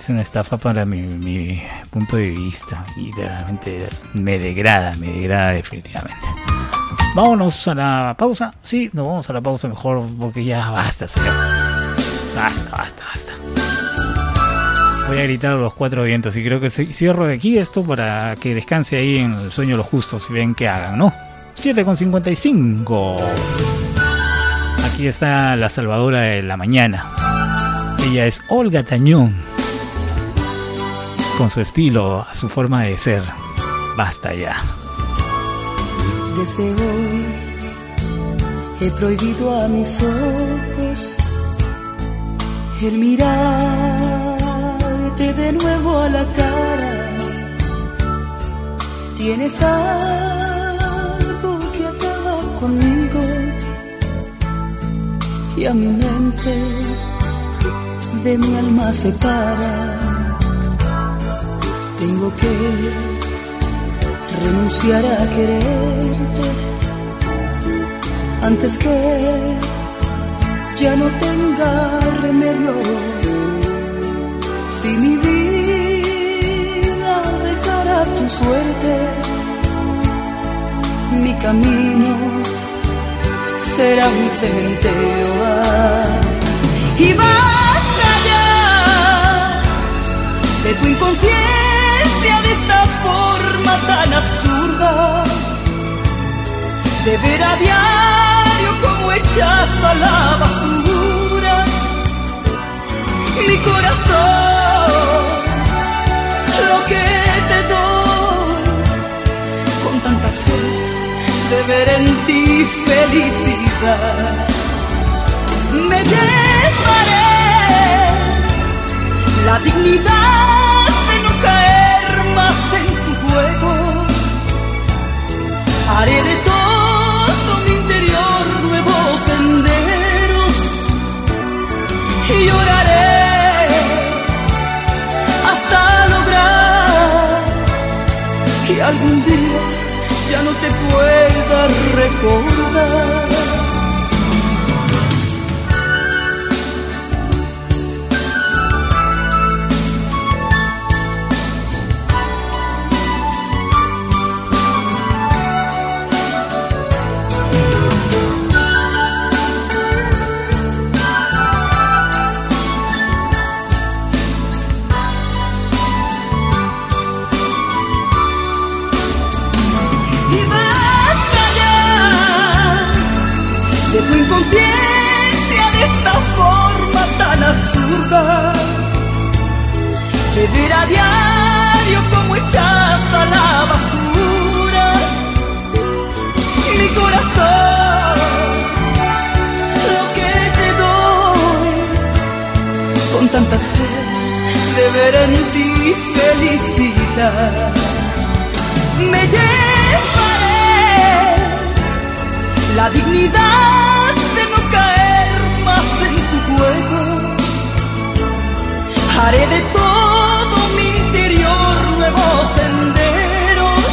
Speaker 2: Es una estafa para mi, mi punto de vista. Y realmente me degrada, me degrada definitivamente. Vámonos a la pausa. Sí, nos vamos a la pausa mejor porque ya basta, señor. Basta, basta, basta. Voy a gritar los cuatro vientos y creo que ci- cierro de aquí esto para que descanse ahí en el sueño de los justos y ven qué hagan, ¿no? 7,55. Aquí está la salvadora de la mañana. Ella es Olga Tañón. Con su estilo, su forma de ser. Basta ya.
Speaker 19: Desde hoy he prohibido a mis ojos el mirarte de nuevo a la cara. Tienes algo que acaba conmigo y a mi mente de mi alma separa. Tengo que renunciar a quererte antes que ya no tenga remedio. Si mi vida dejara tu suerte, mi camino será un cementerio. Y basta ya de tu inconsciencia, de esta forma tan absurda, de ver a diario como echas a la basura mi corazón, lo que te doy con tanta fe de ver en ti felicidad. Me llevaré la dignidad Haré de todo mi interior nuevos senderos y lloraré hasta lograr que algún día ya no te pueda recordar. Me llevaré la dignidad de no caer más en tu juego. Haré de todo mi interior nuevos senderos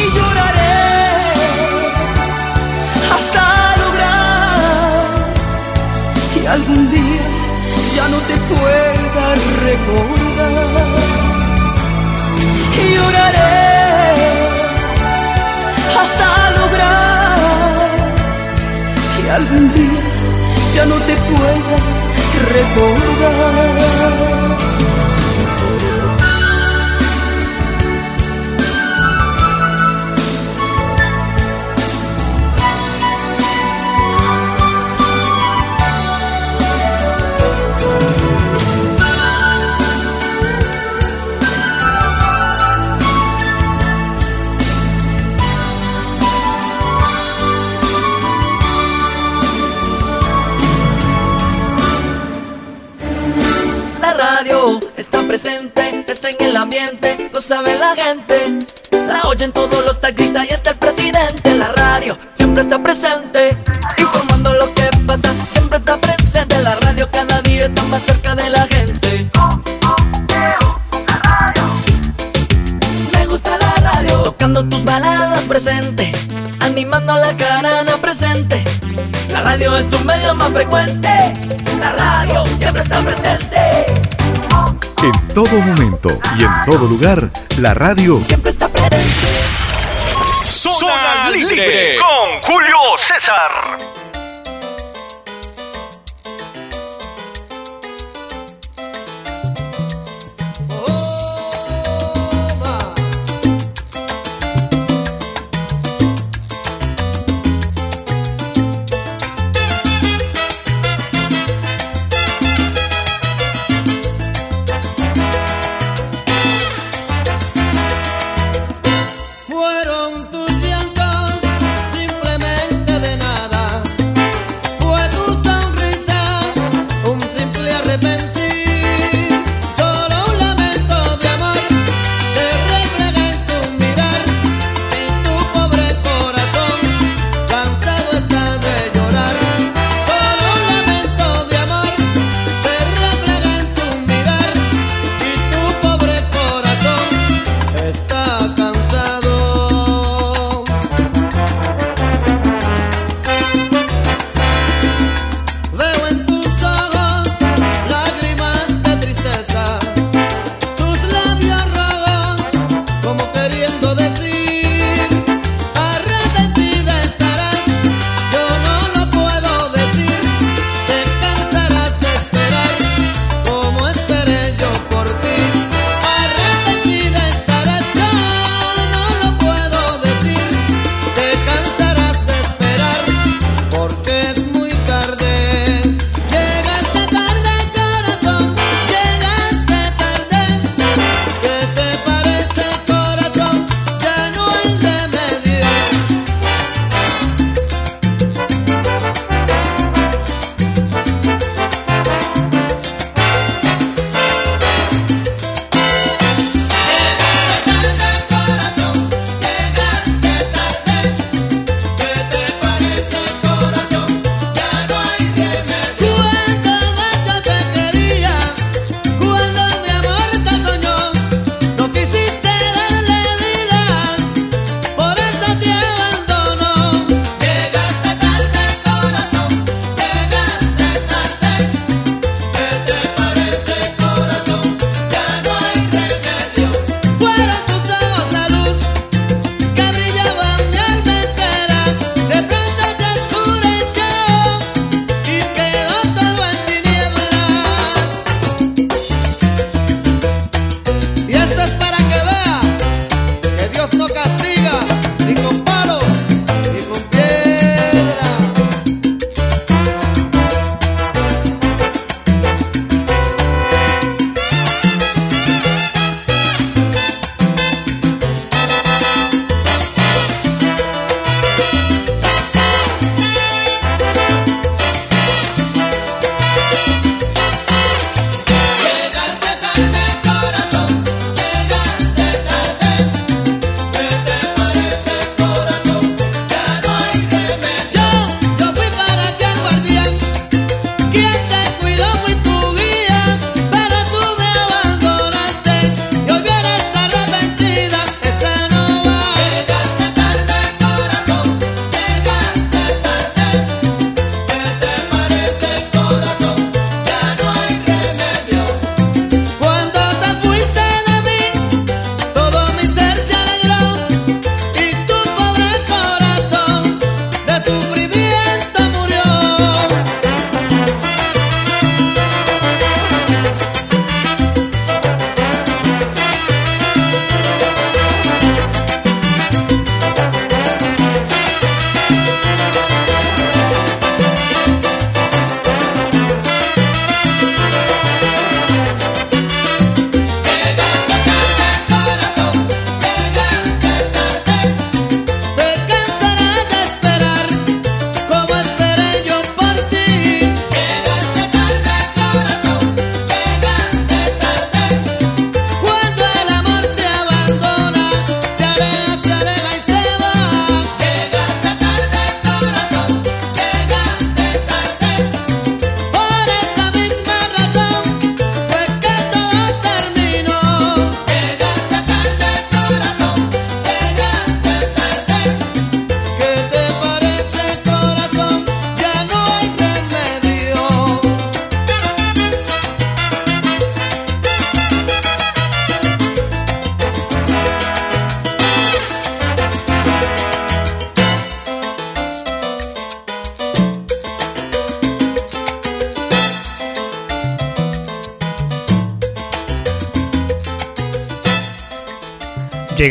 Speaker 19: y lloraré hasta lograr que algún día ya no te pueda recordar hasta lograr que algún día ya no te pueda recordar.
Speaker 20: Presente, está en el ambiente, lo sabe la gente. La oyen todos los taxistas y está el presidente. La radio siempre está presente, informando lo que pasa, siempre está presente. La radio cada día está más cerca de la gente. Me gusta la radio, tocando tus baladas presente, animando la carana presente. La radio es tu medio más frecuente, la radio siempre está presente.
Speaker 21: En todo momento y en todo lugar, la radio
Speaker 20: Siempre está presente.
Speaker 1: Zona Libre con Julio César.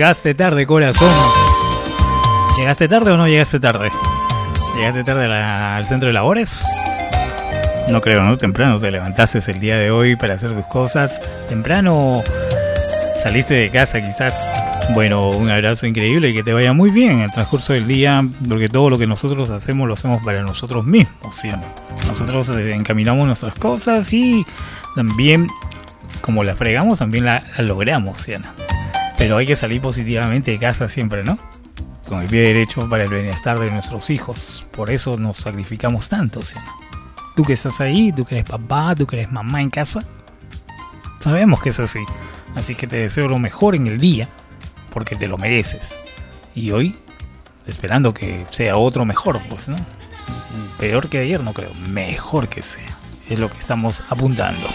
Speaker 2: Llegaste tarde, corazón. ¿Llegaste tarde o no llegaste tarde? ¿Llegaste tarde al centro de labores? No creo, ¿no? Temprano te levantaste el día de hoy para hacer tus cosas. Temprano saliste de casa quizás. Bueno, un abrazo increíble y que te vaya muy bien en el transcurso del día, porque todo lo que nosotros hacemos lo hacemos para nosotros mismos, ¿sí? Nosotros eh, encaminamos nuestras cosas y también, como la fregamos, también la, logramos, ¿sí o no? Pero hay que salir positivamente de casa siempre, ¿no? Con el pie derecho para el bienestar de nuestros hijos. Por eso nos sacrificamos tanto, ¿sí? Tú que estás ahí, tú que eres papá, tú que eres mamá en casa, sabemos que es así. Así que te deseo lo mejor en el día, porque te lo mereces. Y hoy, esperando que sea otro mejor, pues, ¿no? Peor que ayer, no creo. Mejor que sea. Es lo que estamos apuntando.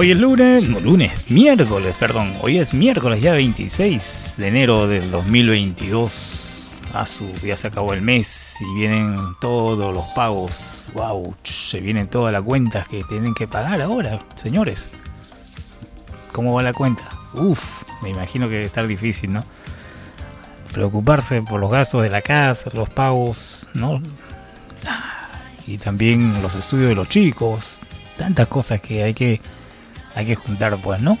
Speaker 2: Hoy es lunes, no lunes, miércoles, perdón. Hoy es miércoles ya 26 de enero del 2022. A su, ya se acabó el mes y vienen todos los pagos. Wow, se vienen todas las cuentas que tienen que pagar ahora, señores. ¿Cómo va la cuenta? Uf, me imagino que debe estar difícil, ¿no? Preocuparse por los gastos de la casa, los pagos, ¿no? Y también los estudios de los chicos. Tantas cosas que hay que hay que juntar, pues, ¿no?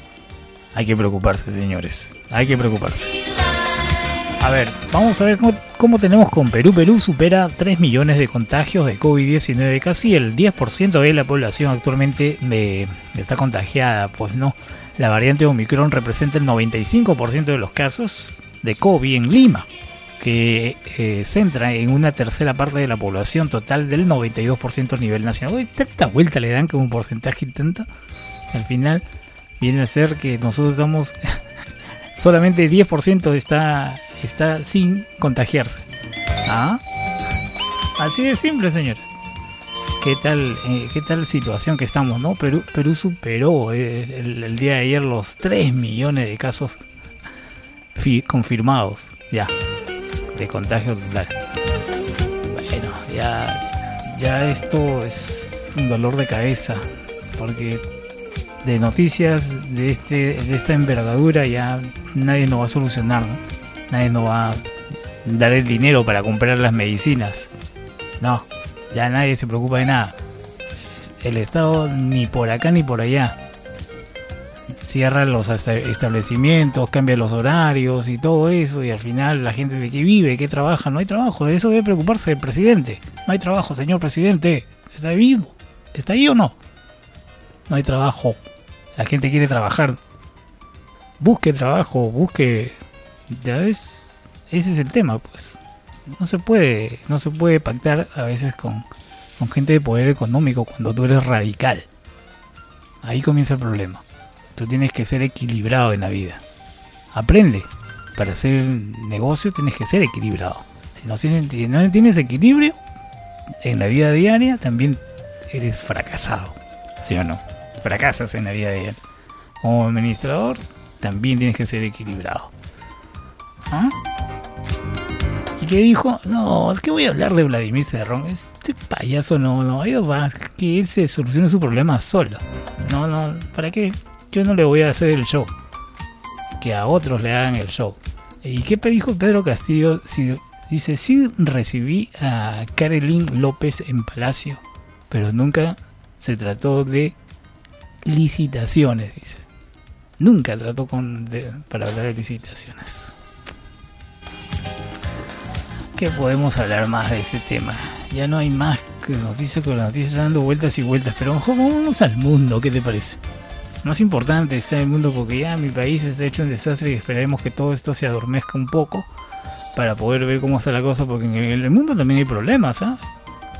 Speaker 2: Hay que preocuparse, señores. Hay que preocuparse. A ver, vamos a ver cómo, tenemos con Perú. Perú supera 3 millones de contagios de COVID-19. Casi el 10% de la población actualmente está contagiada. Pues no, la variante Omicron representa el 95% de los casos de COVID en Lima, que eh, centra en una tercera parte de la población total del 92% a nivel nacional. Uy, vuelta le dan como un porcentaje tanto. Al final viene a ser que nosotros estamos solamente 10% está, está sin contagiarse. ¿Ah? Así de simple, señores. ¿Qué tal, eh, qué tal situación que estamos, no? Perú, Perú superó eh, el, día de ayer los 3 millones de casos fi- confirmados, ya, de contagio total. Bueno, ya, ya esto es un dolor de cabeza, porque de noticias de, este, de esta envergadura ya nadie nos va a solucionar. Nadie nos va a dar el dinero para comprar las medicinas. No, ya nadie se preocupa de nada. El Estado ni por acá ni por allá. Cierra los esta- establecimientos, cambia los horarios y todo eso, y al final la gente de que vive, que trabaja, no hay trabajo. De eso debe preocuparse el presidente. No hay trabajo, señor presidente. ¿Está vivo? ¿Está ahí o no? No hay trabajo. La gente quiere trabajar. Busque trabajo, busque. Ya ves, ese es el tema, pues. No se puede, no se puede pactar a veces con, con gente de poder económico cuando tú eres radical. Ahí comienza el problema. Tú tienes que ser equilibrado en la vida. Aprende. Para hacer negocio tienes que ser equilibrado. Si no, si no tienes equilibrio en la vida diaria, también eres fracasado. ¿Sí o no? Fracasas en la vida diaria. Como administrador, también tienes que ser equilibrado. ¿Ah? ¿Y qué dijo? No, es que voy a hablar de Vladimir Cerrón. Este payaso no, no, ahí va, que él se solucione su problema solo. No, no, ¿para qué? Yo no le voy a hacer el show. Que a otros le hagan el show. ¿Y qué dijo Pedro Castillo? Dice, sí recibí a Karelin López en Palacio, pero nunca se trató de licitaciones, dice. Nunca trató con, para hablar de licitaciones. ¿Qué podemos hablar más de ese tema? Ya no hay más que noticias con las noticias dando vueltas y vueltas, pero mejor vámonos al mundo, ¿qué te parece? Más importante está el mundo porque ya mi país está hecho un desastre y esperaremos que todo esto se adormezca un poco para poder ver cómo está la cosa, porque en el mundo también hay problemas, ¿ah?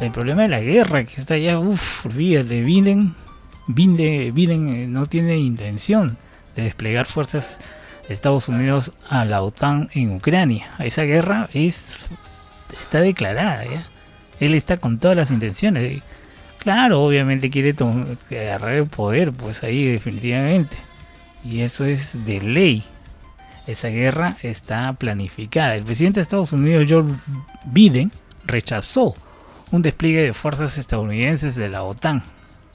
Speaker 2: El problema de la guerra que está ya, uff, olvídate, Biden, Biden, eh, no tiene intención de desplegar fuerzas de Estados Unidos a la OTAN en Ucrania. Esa guerra es está declarada. Él está con todas las intenciones. Claro, obviamente quiere agarrar el poder, pues ahí definitivamente. Y eso es de ley. Esa guerra está planificada. El presidente de Estados Unidos, Joe Biden, rechazó un despliegue de fuerzas estadounidenses de la OTAN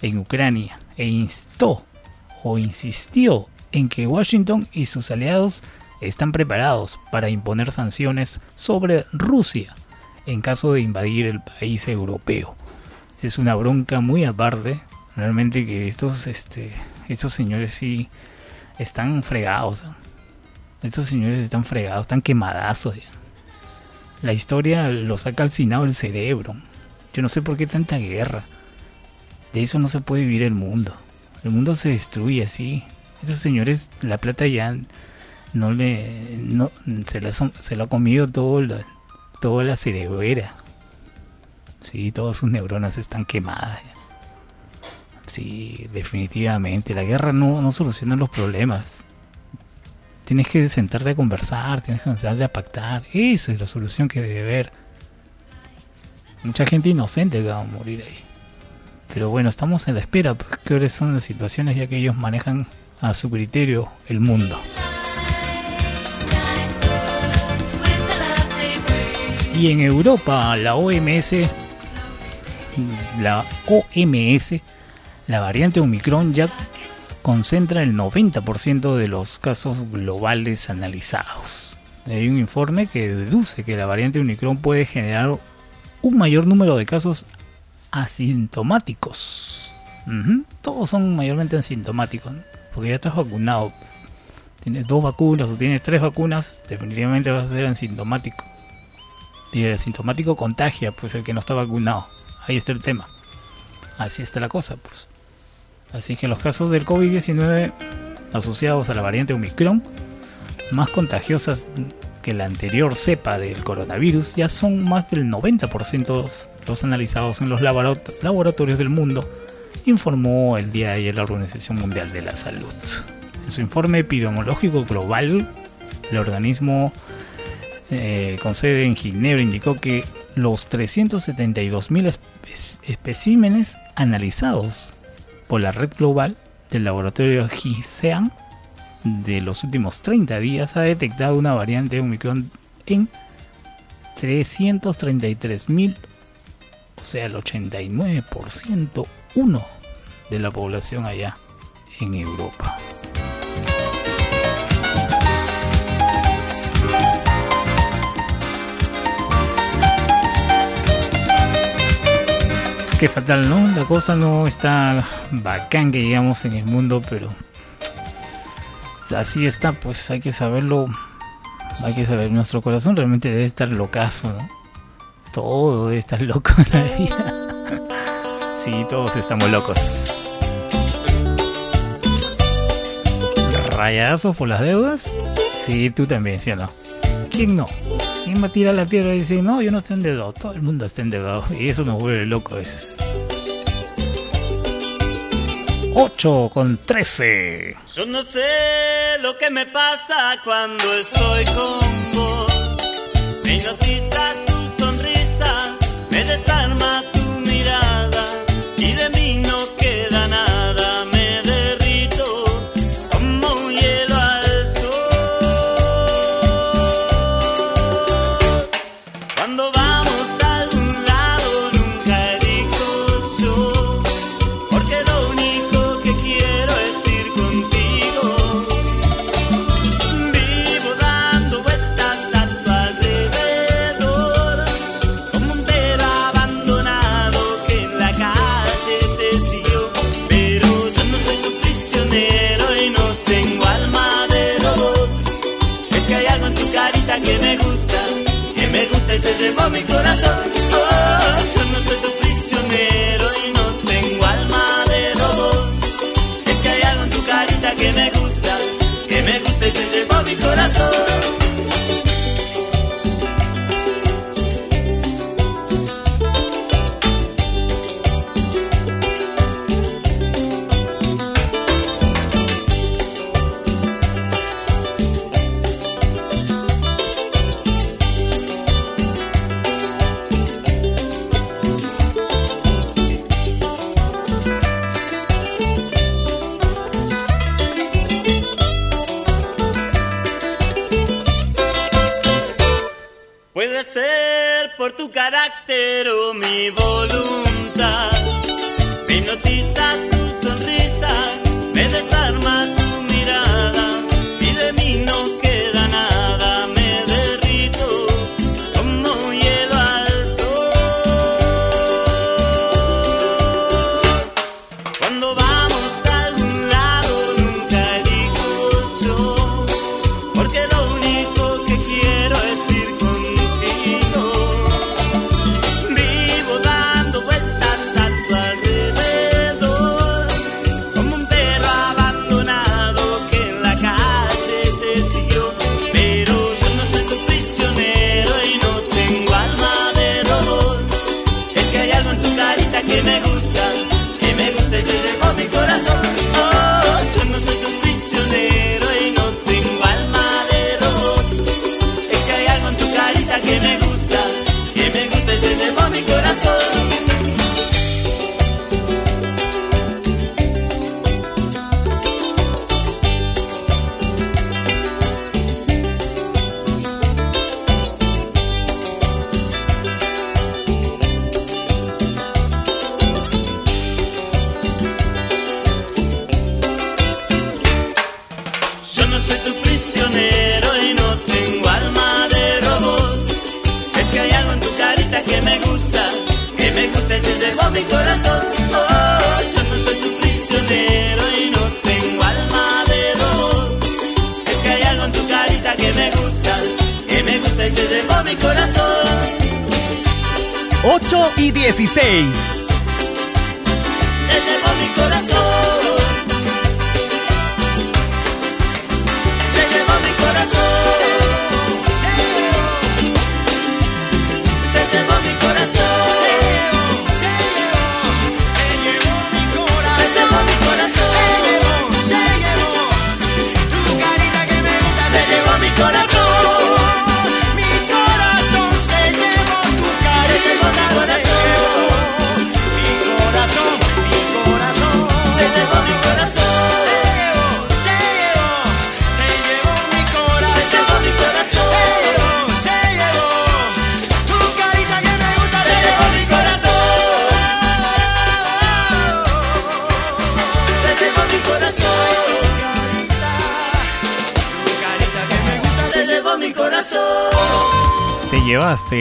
Speaker 2: en Ucrania e instó o insistió en que Washington y sus aliados están preparados para imponer sanciones sobre Rusia en caso de invadir el país europeo. Es una bronca muy aparte. Realmente que estos, este, estos señores sí están fregados. ¿ah? Estos señores están fregados, están quemadazos. ya. La historia los ha calcinado el cerebro. Yo no sé por qué tanta guerra. De eso no se puede vivir el mundo. El mundo se destruye así. Estos señores, la plata ya no le. No, se, la, se lo ha comido la, toda la cerebera. Sí, todas sus neuronas están quemadas. Sí, definitivamente. La guerra no, no soluciona los problemas. Tienes que sentarte a conversar, tienes que sentarte a pactar. Esa es la solución que debe haber. Mucha gente inocente va a morir ahí. Pero bueno, estamos en la espera, pues, que son las situaciones ya que ellos manejan a su criterio el mundo. Y en Europa, la OMS, la OMS, la variante Omicron ya concentra el 90% de los casos globales analizados. Hay un informe que deduce que la variante Omicron puede generar un mayor número de casos asintomáticos. Todos son mayormente asintomáticos, porque ya estás vacunado. Tienes dos vacunas o tienes tres vacunas, definitivamente vas a ser asintomático. Y el asintomático contagia, pues el que no está vacunado. Ahí está el tema. Así está la cosa, pues. Así que los casos del COVID-19 asociados a la variante Omicron, más contagiosas que la anterior cepa del coronavirus, ya son más del 90% los analizados en los laborat- laboratorios del mundo, informó el día de ayer la Organización Mundial de la Salud. En su informe epidemiológico global, el organismo eh, con sede en Ginebra indicó que los 372.000 espe- especímenes analizados por la red global del laboratorio GISEAN de los últimos 30 días ha detectado una variante Omicron en 333.000, o sea, el 89%, uno de la población allá en Europa. Qué fatal, ¿no? La cosa no está bacán que llegamos en el mundo, pero así está, pues hay que saberlo. Hay que saber, nuestro corazón realmente debe estar locazo, ¿no? Todo debe estar loco en la vida. Sí, todos estamos locos. ¿Rayazos por las deudas? Sí, tú también, ¿sí o no? ¿Quién no? ¿Quién va a tirar la piedra y decir, no, yo no estoy endeudado? Todo el mundo está endeudado y eso nos vuelve loco a veces. 8 con 13.
Speaker 22: Yo no sé lo que me pasa cuando estoy con vos. Me hipnotiza tu sonrisa, me desarma tu mirada y de mí llevó mi corazón.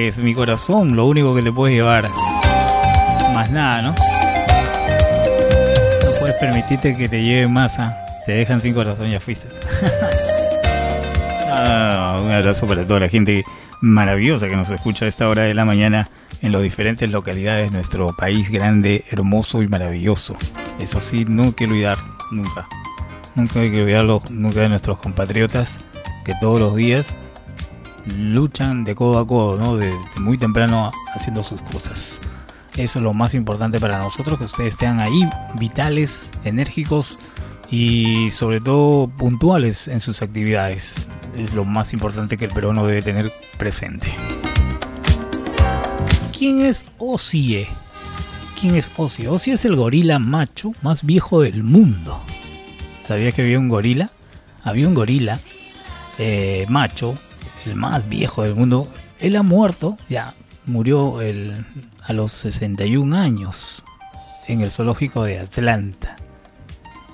Speaker 2: Es mi corazón, lo único que te puedes llevar. Más nada, ¿no? No puedes permitirte que te lleve masa. Te dejan sin corazón, ya fuiste. Ah, un abrazo para toda la gente maravillosa que nos escucha a esta hora de la mañana en las diferentes localidades de nuestro país grande, hermoso y maravilloso. Eso sí, no hay que olvidar, nunca. Nunca hay que olvidarlo, nunca de nuestros compatriotas que todos los días luchan de codo a codo, ¿no? De, muy temprano haciendo sus cosas. Eso es lo más importante para nosotros, que ustedes estén ahí, vitales, enérgicos y sobre todo puntuales en sus actividades. Es lo más importante que el peruano debe tener presente. ¿Quién es Osie? ¿Quién es Osie? Osie es el gorila macho más viejo del mundo. ¿Sabías que había un gorila? Había un gorila eh, macho, el más viejo del mundo. Él ha muerto, ya murió el- a los 61 años en el zoológico de Atlanta.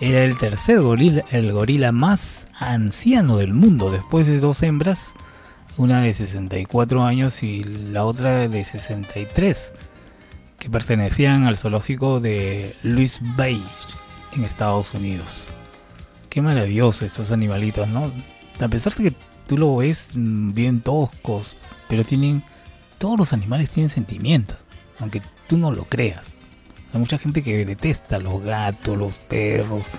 Speaker 2: Era el tercer gorila, el gorila más anciano del mundo, después de dos hembras, una de 64 años y la otra de 63, que pertenecían al zoológico de Louis Bay en Estados Unidos. Qué maravilloso estos animalitos, ¿no? A pesar de que tú lo ves mm, bien toscos, pero tienen. Todos los animales tienen sentimientos, aunque tú no lo creas. Hay mucha gente que detesta los gatos, los perros,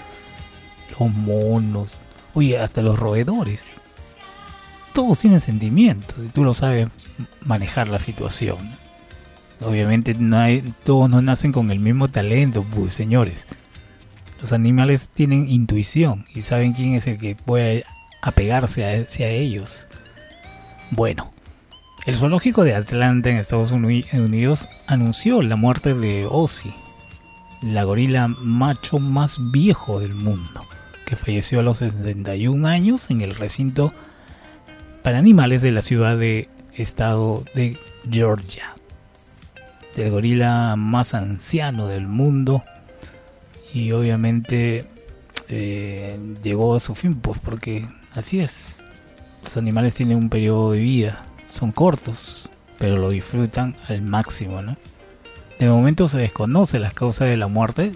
Speaker 2: los monos, oye, hasta los roedores. Todos tienen sentimientos y tú lo sabes manejar la situación. Obviamente no todos no nacen con el mismo talento, pues señores. Los animales tienen intuición y saben quién es el que puede apegarse hacia ellos. Bueno, el zoológico de Atlanta en Estados Uni- Unidos anunció la muerte de Ozzy, la gorila macho más viejo del mundo, que falleció a los 71 años en el recinto para animales de la ciudad de estado de Georgia. El gorila más anciano del mundo y obviamente eh, llegó a su fin, pues porque así es. Los animales tienen un periodo de vida, son cortos, pero lo disfrutan al máximo, ¿no? De momento se desconoce las causas de la muerte,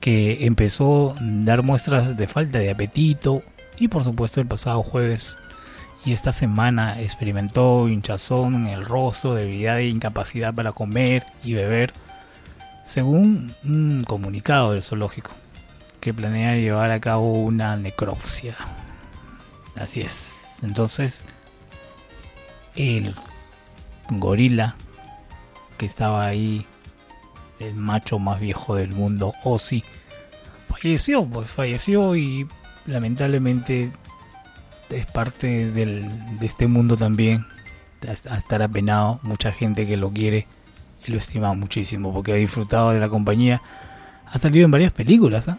Speaker 2: que empezó a dar muestras de falta de apetito y por supuesto el pasado jueves y esta semana experimentó hinchazón en el rostro, debilidad e incapacidad para comer y beber, según un comunicado del zoológico, que planea llevar a cabo una necropsia. Así es. Entonces, el gorila que estaba ahí, el macho más viejo del mundo, Ozzy, falleció, pues falleció y lamentablemente es parte del- de este mundo también. A estar apenado, mucha gente que lo quiere y lo estima muchísimo porque ha disfrutado de la compañía. Ha salido en varias películas, ¿ah?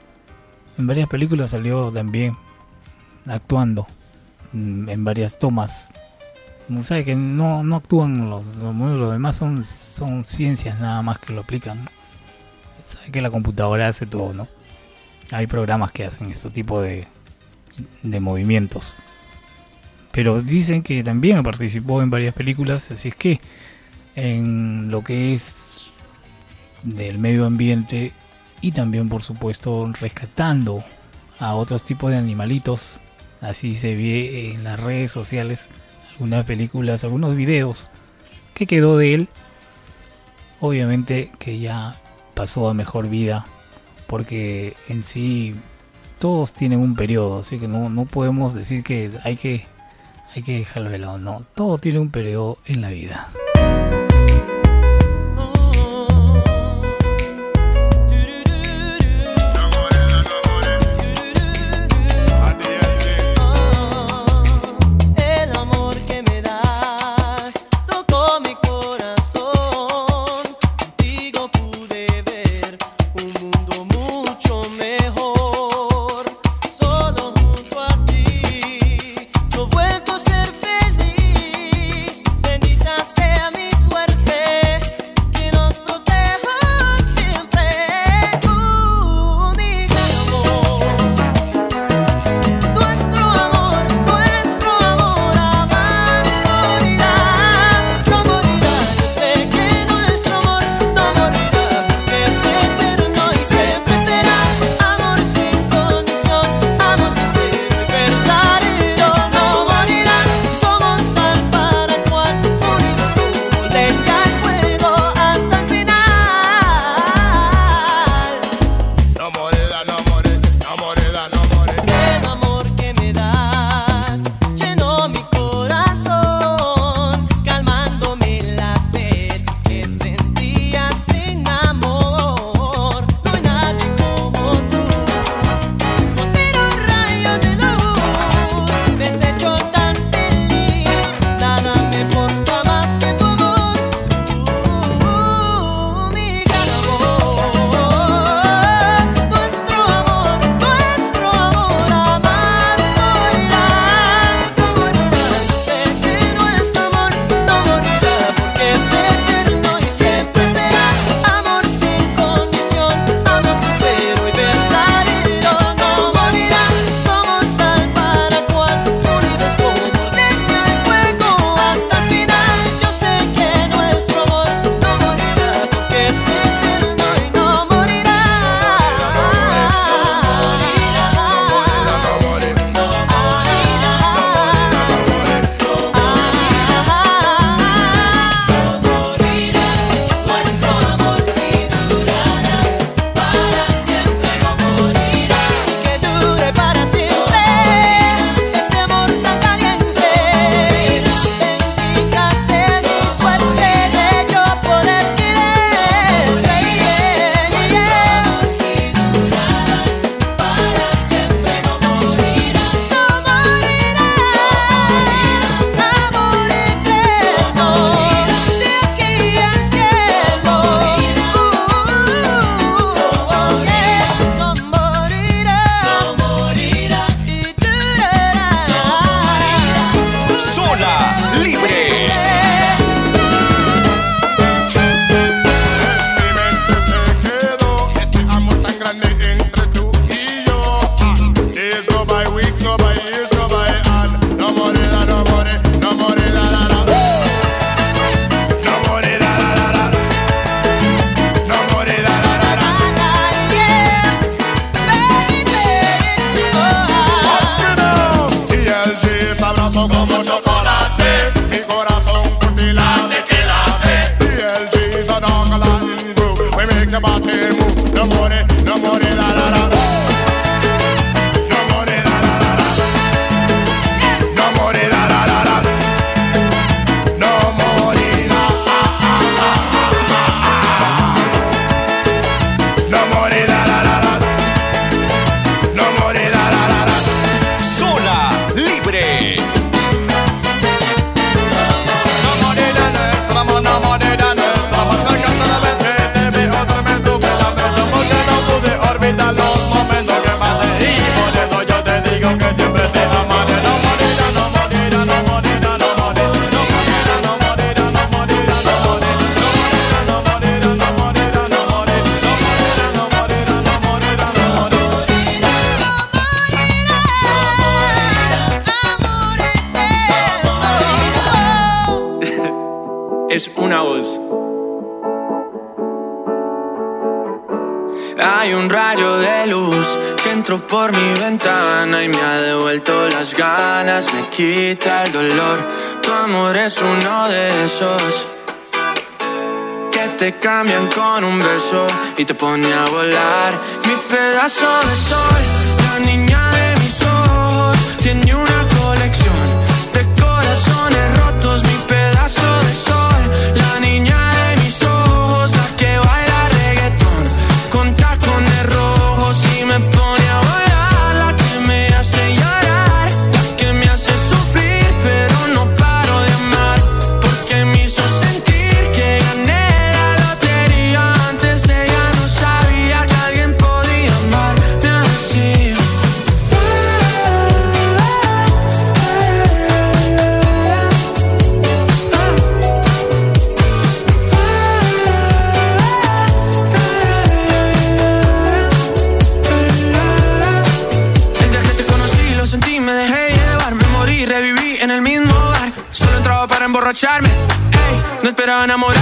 Speaker 2: En varias películas salió también actuando en varias tomas. No sabe que no, no actúan los, los, demás son, son ciencias nada más que lo aplican. Sabe que la computadora hace todo, ¿no? Hay programas que hacen este tipo de, de movimientos. Pero dicen que también participó en varias películas, así es que en lo que es del medio ambiente y también por supuesto rescatando a otros tipos de animalitos, Así se ve en las redes sociales
Speaker 3: algunas películas, algunos videos que quedó de él. Obviamente que ya pasó a mejor vida porque en sí todos tienen un periodo, así que no, no podemos decir que hay que hay que dejarlo de lado, no, todo tiene un periodo en la vida.
Speaker 23: me
Speaker 24: quita el dolor. Tu amor es uno de esos que te cambian con un beso y te pone a volar. Mi pedazo de sol, la niña de mis ojos, tiene una no esperaba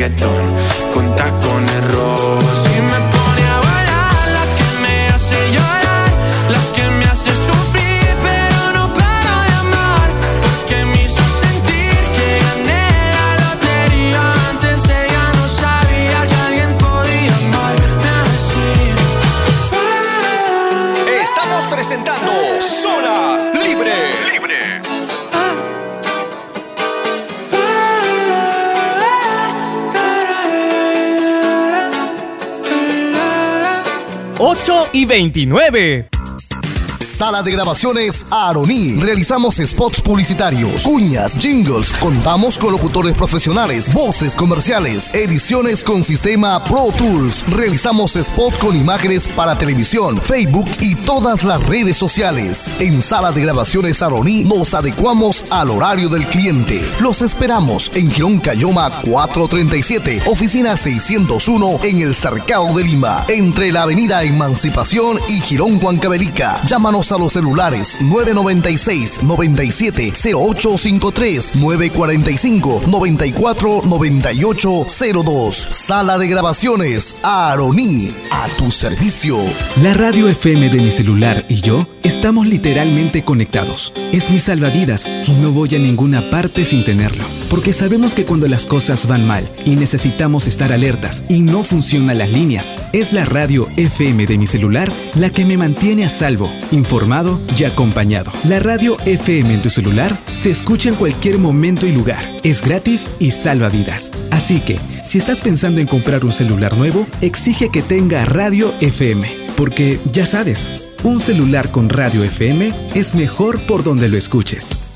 Speaker 24: reggaetón. Con y
Speaker 7: 29.
Speaker 11: Sala de grabaciones Aroní. Realizamos spots publicitarios, cuñas, jingles. Contamos con locutores profesionales, voces comerciales, ediciones con sistema Pro Tools. Realizamos spot con imágenes para televisión, Facebook y todas las redes sociales. En Sala de grabaciones Aroní nos adecuamos al horario del cliente. Los esperamos en Girón Cayoma 437, oficina 601 en el Cercado de Lima, entre la avenida Emancipación y Girón Huancavelica. Llámanos a los celulares 996 97 0853 945 94 98 02. Sala de grabaciones Aroní, a tu servicio.
Speaker 25: La radio FM de mi celular y yo estamos literalmente conectados. Es mi salvavidas y no voy a ninguna parte sin tenerlo. Porque sabemos que cuando las cosas van mal y necesitamos estar alertas y no funcionan las líneas, es la radio FM de mi celular la que me mantiene a salvo, informado y acompañado. La radio FM en tu celular se escucha en cualquier momento y lugar. Es gratis y salva vidas. Así que, si estás pensando en comprar un celular nuevo, exige que tenga radio FM. Porque ya sabes, un celular con radio FM es mejor por donde lo escuches.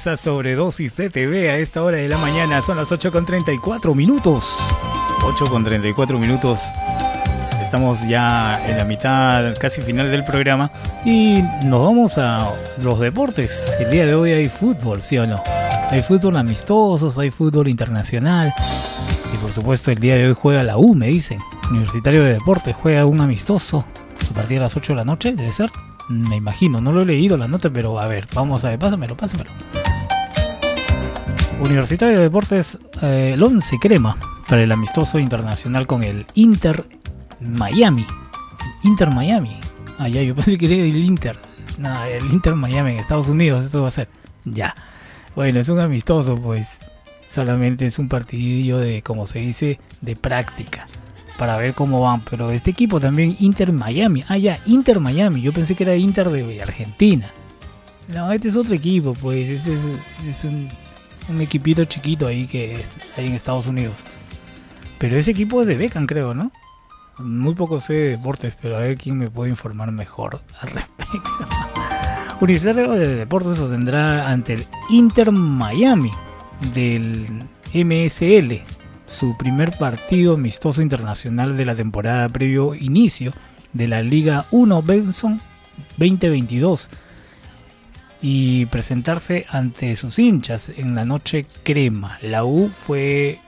Speaker 2: Esa sobredosis de TV a esta hora de la mañana son las 8 con 34 minutos. 8 con 34 minutos. Estamos ya en la mitad, casi final del programa. Y nos vamos a los deportes. El día de hoy hay fútbol, ¿sí o no? Hay fútbol amistosos, hay fútbol internacional. Y por supuesto el día de hoy juega la U, me dicen. Universitario de Deportes juega un amistoso. A partir de las 8 de la noche, debe ser. Me imagino, no lo he leído la nota, pero a ver, vamos a ver, pásamelo, pásamelo. Universitario de Deportes, eh, el 11 crema para el amistoso internacional con el Inter Miami. Inter Miami. Ah, ya, yo pensé que era el Inter. No, el Inter Miami en Estados Unidos, esto va a ser. Ya. Bueno, es un amistoso, pues. Solamente es un partidillo de, como se dice, de práctica. Para ver cómo van. Pero este equipo también, Inter Miami. Ah, ya, Inter Miami. Yo pensé que era Inter de Argentina. No, este es otro equipo, pues. Este es, es un, un equipito chiquito ahí que hay en Estados Unidos. Pero ese equipo es de Beckham, creo, ¿no? Muy poco sé de deportes, pero a ver quién me puede informar mejor al respecto. Universitario de Deportes se tendrá ante el Inter Miami del MSL, su primer partido amistoso internacional de la temporada previo inicio de la Liga 1 Benson 2022 y presentarse ante sus hinchas en la noche crema. La U fue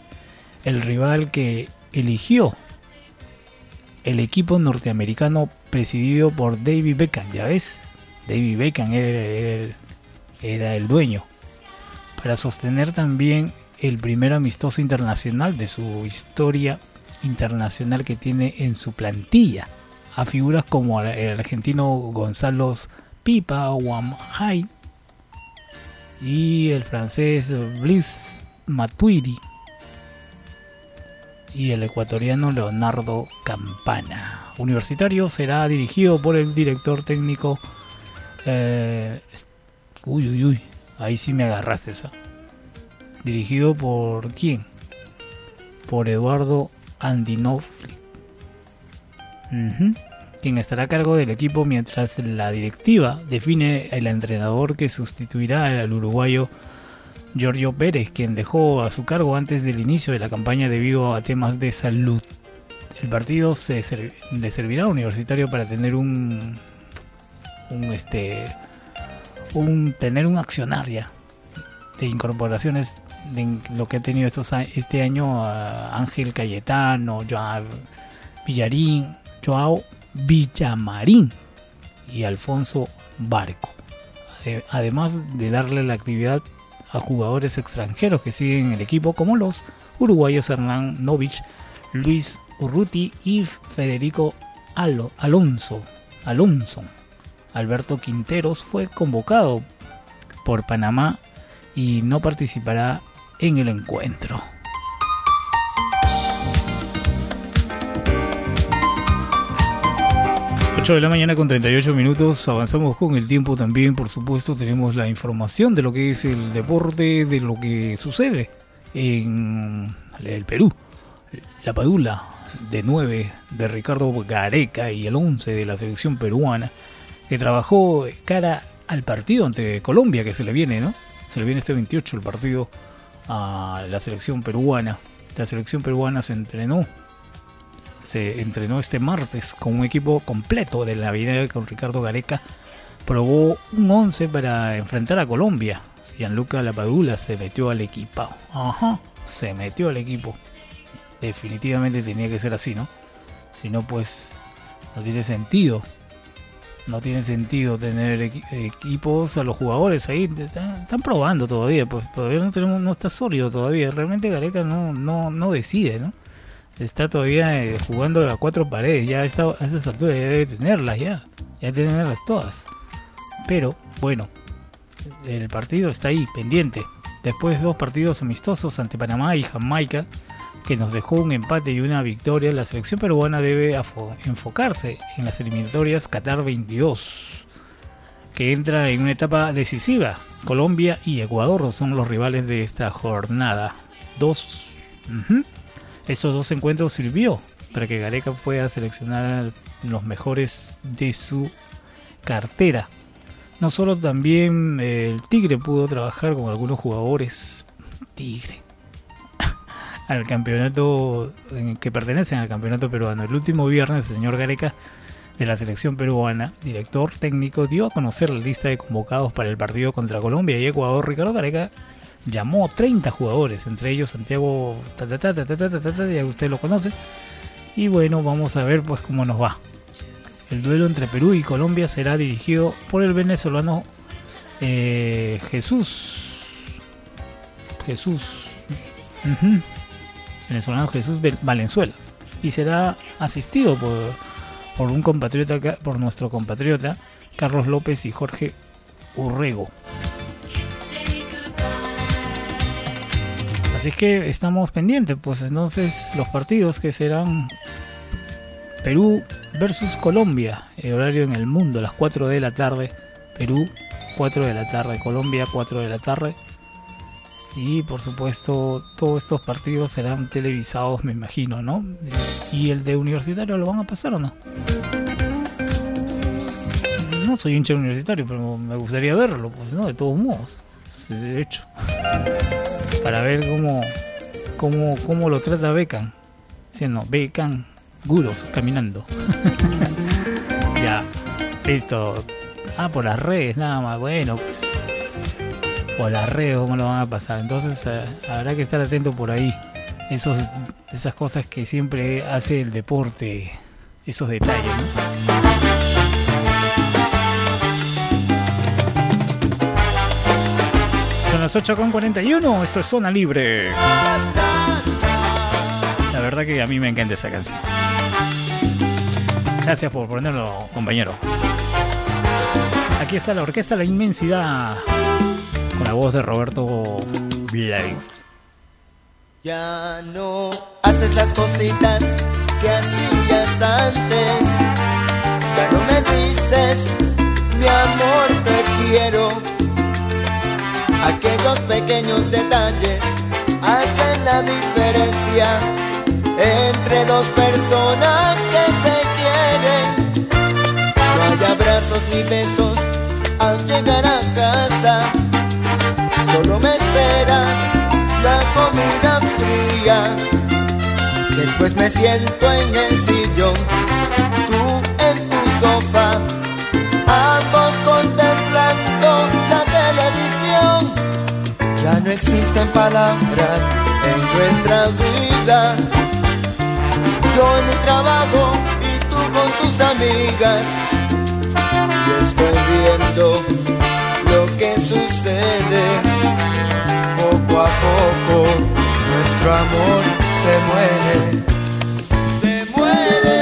Speaker 2: el rival que eligió el equipo norteamericano presidido por David Beckham, ya ves, David Beckham era, el dueño, para sostener también el primer amistoso internacional de su historia internacional que tiene en su plantilla a figuras como el argentino Gonzalo Pipa, Wamhai y el francés Bliss Matuidi y el ecuatoriano Leonardo Campana. Universitario será dirigido por el director técnico. eh, uy, uy, uy, ahí sí me agarraste esa. Dirigido por quién? Por Eduardo Andinofli. Ujú. Quien estará a cargo del equipo mientras la directiva define el entrenador que sustituirá al uruguayo Giorgio Pérez, quien dejó a su cargo antes del inicio de la campaña debido a temas de salud. El partido se le servirá a Universitario para tener un, un este un tener un accionaria de incorporaciones de lo que ha tenido estos este año a Ángel Cayetano, Joao Villarín, Joao Villamarín y Alfonso Barco. Ade- Además de darle la actividad a jugadores extranjeros que siguen el equipo como los uruguayos Hernán Novich, Luis Urruti y Federico Alo- Alonso. Alonso. Alberto Quinteros fue convocado por Panamá y no participará en el encuentro. 8 de la mañana con 38 minutos, avanzamos con el tiempo también, por supuesto, tenemos la información de lo que es el deporte, de lo que sucede en el Perú. La Padula de 9 de Ricardo Gareca y el 11 de la selección peruana, que trabajó cara al partido ante Colombia que se le viene, ¿no? Se le viene este 28 el partido a la selección peruana. La selección peruana se entrenó se entrenó este martes con un equipo completo de la vida con Ricardo Gareca. Probó un 11 para enfrentar a Colombia. Gianluca Lapadula se metió al equipo. Ajá, se metió al equipo. Definitivamente tenía que ser así, ¿no? Si no, pues no tiene sentido. No tiene sentido tener equi- equipos a los jugadores ahí. Están, están probando todavía, pues todavía no tenemos, no está sólido todavía. Realmente Gareca no, no, no decide, ¿no? Está todavía eh, jugando a cuatro paredes. Ya a, esta- a estas alturas ya debe tenerlas ya. Ya debe tenerlas todas. Pero bueno, el partido está ahí, pendiente. Después de dos partidos amistosos ante Panamá y Jamaica, que nos dejó un empate y una victoria, la selección peruana debe enfocarse en las eliminatorias Qatar 22, que entra en una etapa decisiva. Colombia y Ecuador son los rivales de esta jornada. Dos. Estos dos encuentros sirvió para que Gareca pueda seleccionar los mejores de su cartera. No solo también eh, el Tigre pudo trabajar con algunos jugadores Tigre al campeonato en- que pertenecen al campeonato peruano. El último viernes el señor Gareca de la selección peruana, director técnico, dio a conocer la lista de convocados para el partido contra Colombia y Ecuador. Ricardo Gareca llamó 30 jugadores, entre ellos Santiago, ya usted lo conoce. Y bueno, vamos a ver pues cómo nos va. El duelo entre Perú y Colombia será dirigido por el venezolano eh, Jesús. Jesús. Venezolano Jesús Valenzuela. Y será asistido por, por un compatriota, por nuestro compatriota Carlos López y Jorge Urrego. Así que estamos pendientes, pues entonces los partidos que serán Perú versus Colombia, el horario en el mundo, las 4 de la tarde. Perú, 4 de la tarde. Colombia, 4 de la tarde. Y por supuesto, todos estos partidos serán televisados, me imagino, ¿no? ¿Y el de universitario lo van a pasar o no? No soy hincha universitario, pero me gustaría verlo, pues, ¿no? De todos modos. De hecho. Para ver cómo, cómo, cómo lo trata Becan. Si no, Guros caminando. ya, listo. Ah, por las redes nada más. Bueno, pues. Por las redes, ¿cómo lo van a pasar? Entonces eh, habrá que estar atento por ahí. Esos, esas cosas que siempre hace el deporte. Esos detalles, ¿no? Las 8.41, eso es Zona Libre. La verdad que a mí me encanta esa canción. Gracias por ponerlo, compañero. Aquí está la orquesta La Inmensidad con la voz de Roberto Blades.
Speaker 3: Ya no haces las cositas que hacías antes. Ya no me dices, mi amor, te quiero. Aquellos pequeños detalles hacen la diferencia entre dos personas que se quieren. No hay abrazos ni besos al llegar a casa. Solo me espera la comida fría. Después me siento en el sillón, tú en tu sofá, no existen palabras en nuestra vida. Yo en mi trabajo y tú con tus amigas. Y estoy viendo lo que sucede poco a poco. Nuestro amor se muere. Se muere.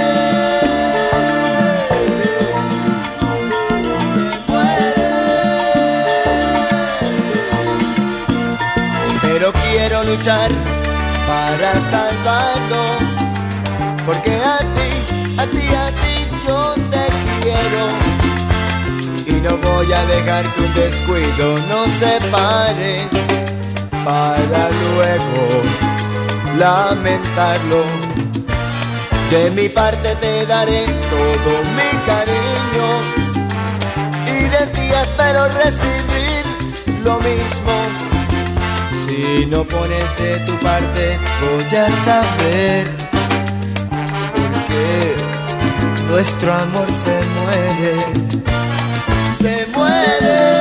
Speaker 3: Luchar para salvarlo. Porque a ti, a ti, a ti yo te quiero. Y no voy a dejar que un descuido nos separe para luego lamentarlo. De mi parte te daré todo mi cariño y de ti espero recibir lo mismo. Si no pones de tu parte voy a saber por qué nuestro amor se muere. Se muere.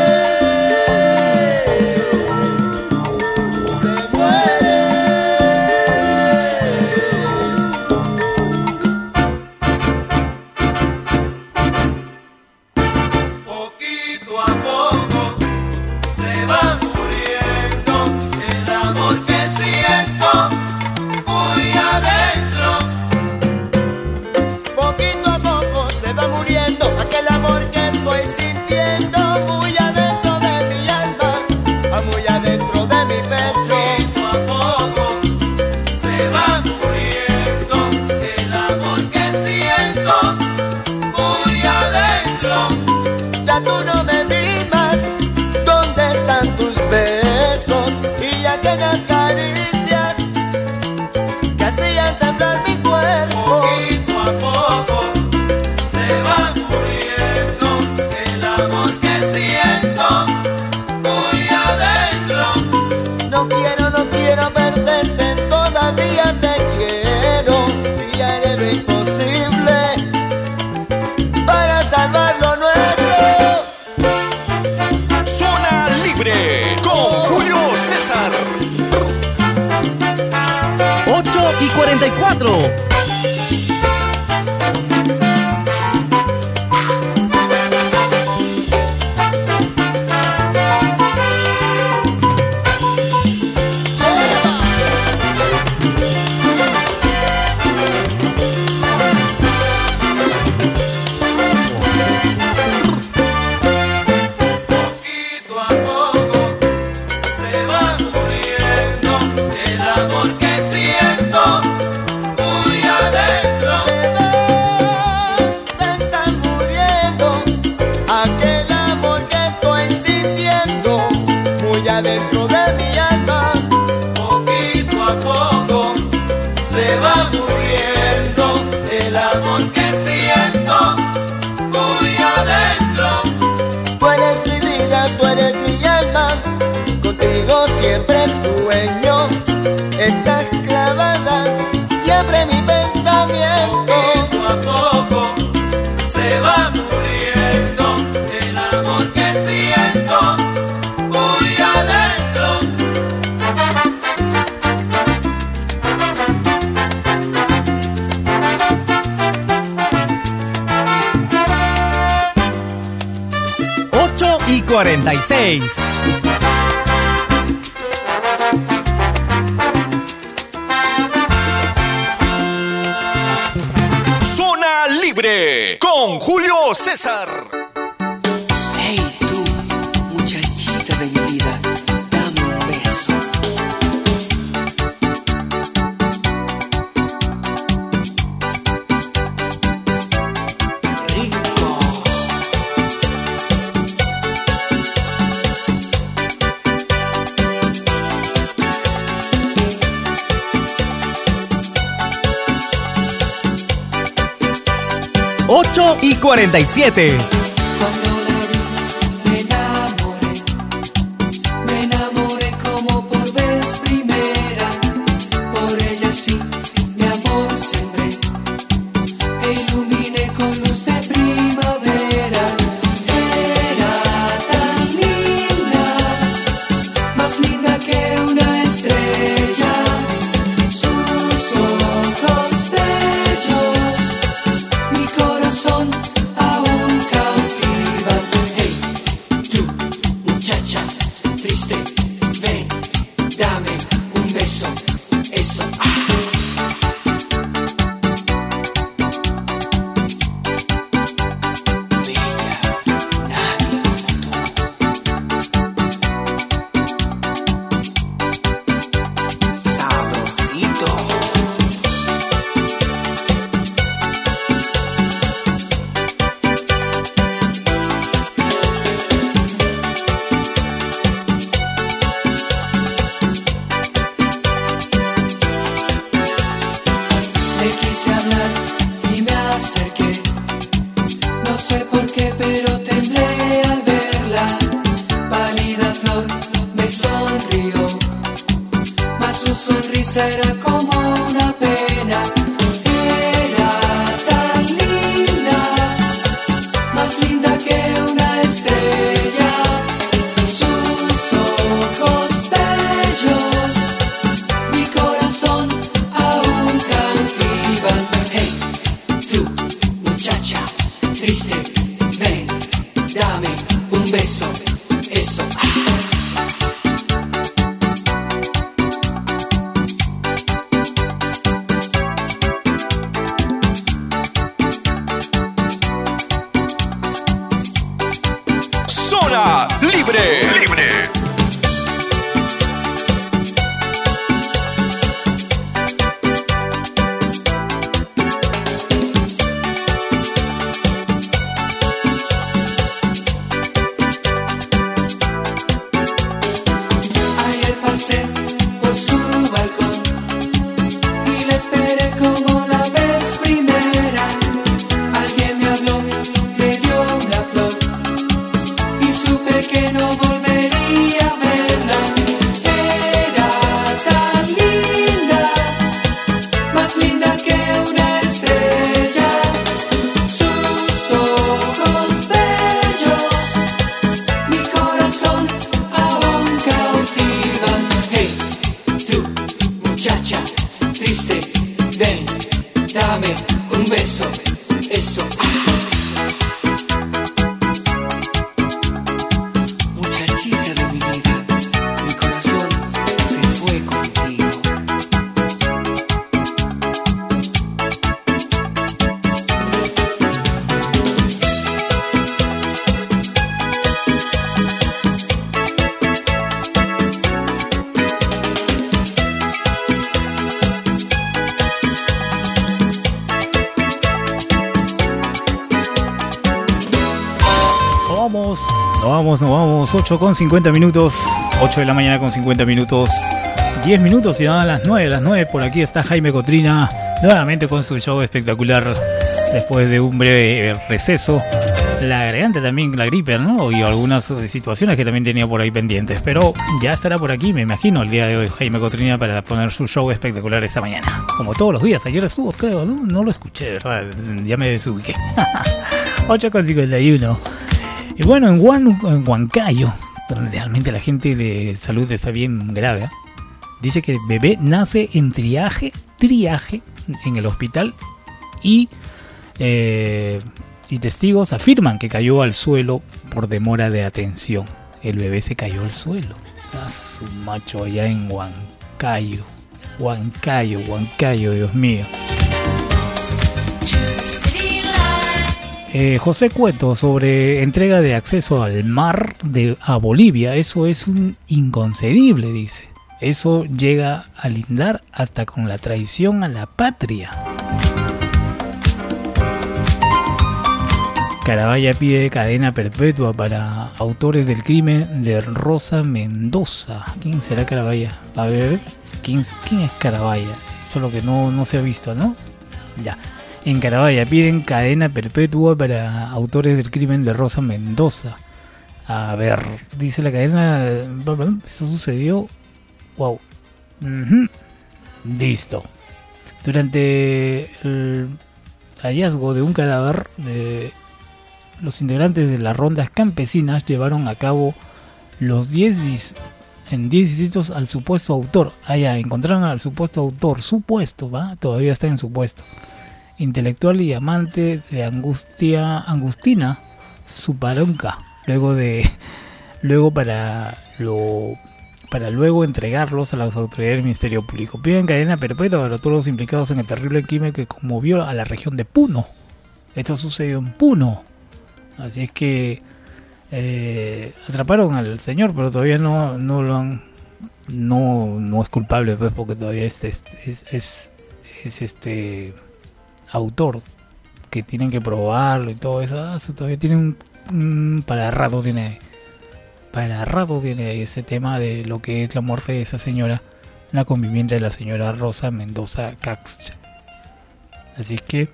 Speaker 19: Alejandro. 47.
Speaker 2: 8 con 50 minutos. 8 de la mañana con 50 minutos. 10 minutos y dan las 9. Las 9 por aquí está Jaime Cotrina. Nuevamente con su show espectacular. Después de un breve receso. La garganta también, la gripe, ¿no? Y algunas situaciones que también tenía por ahí pendientes. Pero ya estará por aquí, me imagino, el día de hoy Jaime Cotrina para poner su show espectacular esta mañana. Como todos los días. Ayer estuvo, creo, ¿no? No lo escuché, ¿verdad? Ya me desubiqué. 8 con 51. Y bueno, en, en Huancayo, donde realmente la gente de salud está bien grave, dice que el bebé nace en triaje, triaje en el hospital y, eh, y testigos afirman que cayó al suelo por demora de atención. El bebé se cayó al suelo. A su macho allá en Huancayo. Huancayo, Huancayo, Dios mío. Eh, José Cueto sobre entrega de acceso al mar de, a Bolivia. Eso es un inconcebible, dice. Eso llega a lindar hasta con la traición a la patria. Carabaya pide cadena perpetua para autores del crimen de Rosa Mendoza. ¿Quién será Carabaya? A ver, ¿quién, quién es Carabaya? Eso es lo que no, no se ha visto, ¿no? Ya. En Carabaya piden cadena perpetua para autores del crimen de Rosa Mendoza. A ver, dice la cadena. Eso sucedió. Wow. Listo. Durante el hallazgo de un cadáver, de los integrantes de las rondas campesinas llevaron a cabo los 10 dis- en 10 distritos al supuesto autor. Allá encontraron al supuesto autor, supuesto, ¿va? Todavía está en supuesto. Intelectual y amante de Angustia, Angustina Suparonca. Luego de luego para lo para luego entregarlos a las autoridades del Ministerio Público. Piden cadena perpetua para todos los implicados en el terrible crimen que conmovió a la región de Puno. Esto sucedió en Puno. Así es que eh, atraparon al señor, pero todavía no, no lo han. No, no es culpable, pues, porque todavía es, es, es, es- es este autor que tienen que probarlo y todo eso. Ah, eso todavía tiene un, un- para rato tiene para rato tiene ese tema de lo que es la muerte de esa señora, la conviviente de la señora Rosa Mendoza Cax. Así que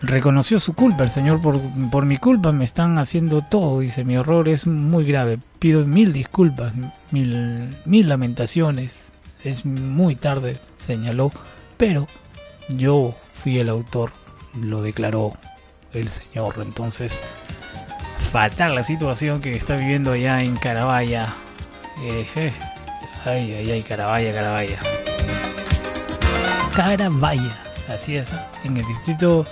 Speaker 2: reconoció su culpa el señor por, por mi culpa me están haciendo todo dice mi error es muy grave pido mil disculpas mil mil lamentaciones es muy tarde señaló pero yo fui el autor lo declaró el señor entonces fatal la situación que está viviendo allá en Carabaya Eh, ay ay ay Carabaya Carabaya Carabaya así es en el distrito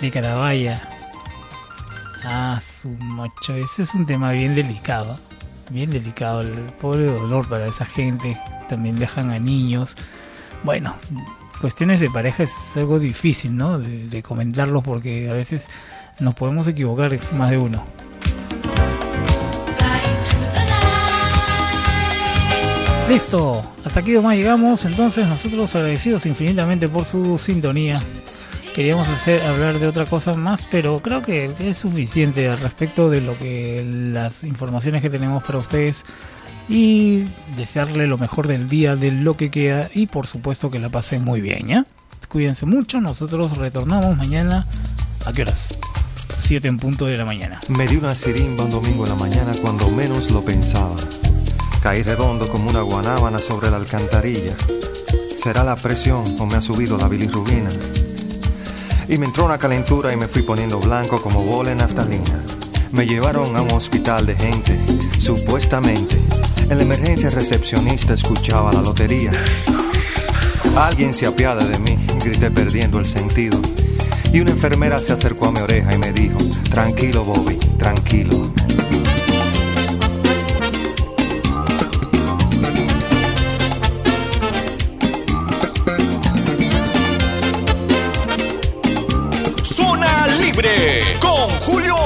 Speaker 2: de Carabaya. Ah, su macho, ese es un tema bien delicado. Bien delicado, el pobre dolor para esa gente. También dejan a niños. Bueno, cuestiones de pareja es algo difícil, ¿no? De, comentarlos porque a veces nos podemos equivocar más de uno. Listo, hasta aquí nomás llegamos. Entonces, nosotros agradecidos infinitamente por su sintonía. Queríamos hacer hablar de otra cosa más, pero creo que es suficiente al respecto de lo que las informaciones que tenemos para ustedes y desearle lo mejor del día, de lo que queda y por supuesto que la pasen muy bien, ¿ya? Cuídense mucho, nosotros retornamos mañana. ¿A qué horas? 7 en punto de la mañana.
Speaker 26: Me di una sirimba un domingo en la mañana cuando menos lo pensaba. Caí redondo como una guanábana sobre la alcantarilla. ¿Será la presión o me ha subido la bilirrubina? Y me entró una calentura y me fui poniendo blanco como bola en naftalina. Me llevaron a un hospital de gente, supuestamente. En la emergencia recepcionista escuchaba la lotería. Alguien se apiada de mí, grité perdiendo el sentido. Y una enfermera se acercó a mi oreja y me dijo, tranquilo Bobby, tranquilo.
Speaker 1: Zona Libre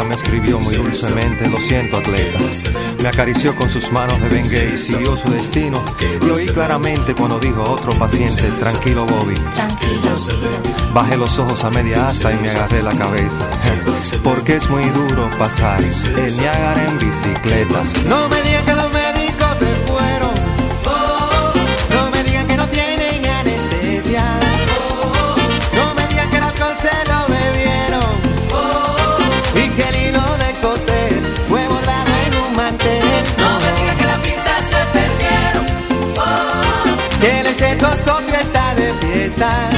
Speaker 3: me
Speaker 26: escribió muy dulcemente, lo siento atleta. Me acarició con sus manos de Bengay y siguió su destino. Y oí claramente cuando dijo a otro paciente, tranquilo Bobby. Bajé los ojos a media asta y me agarré la cabeza. Porque es muy duro pasar el Niágara en bicicleta.
Speaker 3: No me digan que lo estar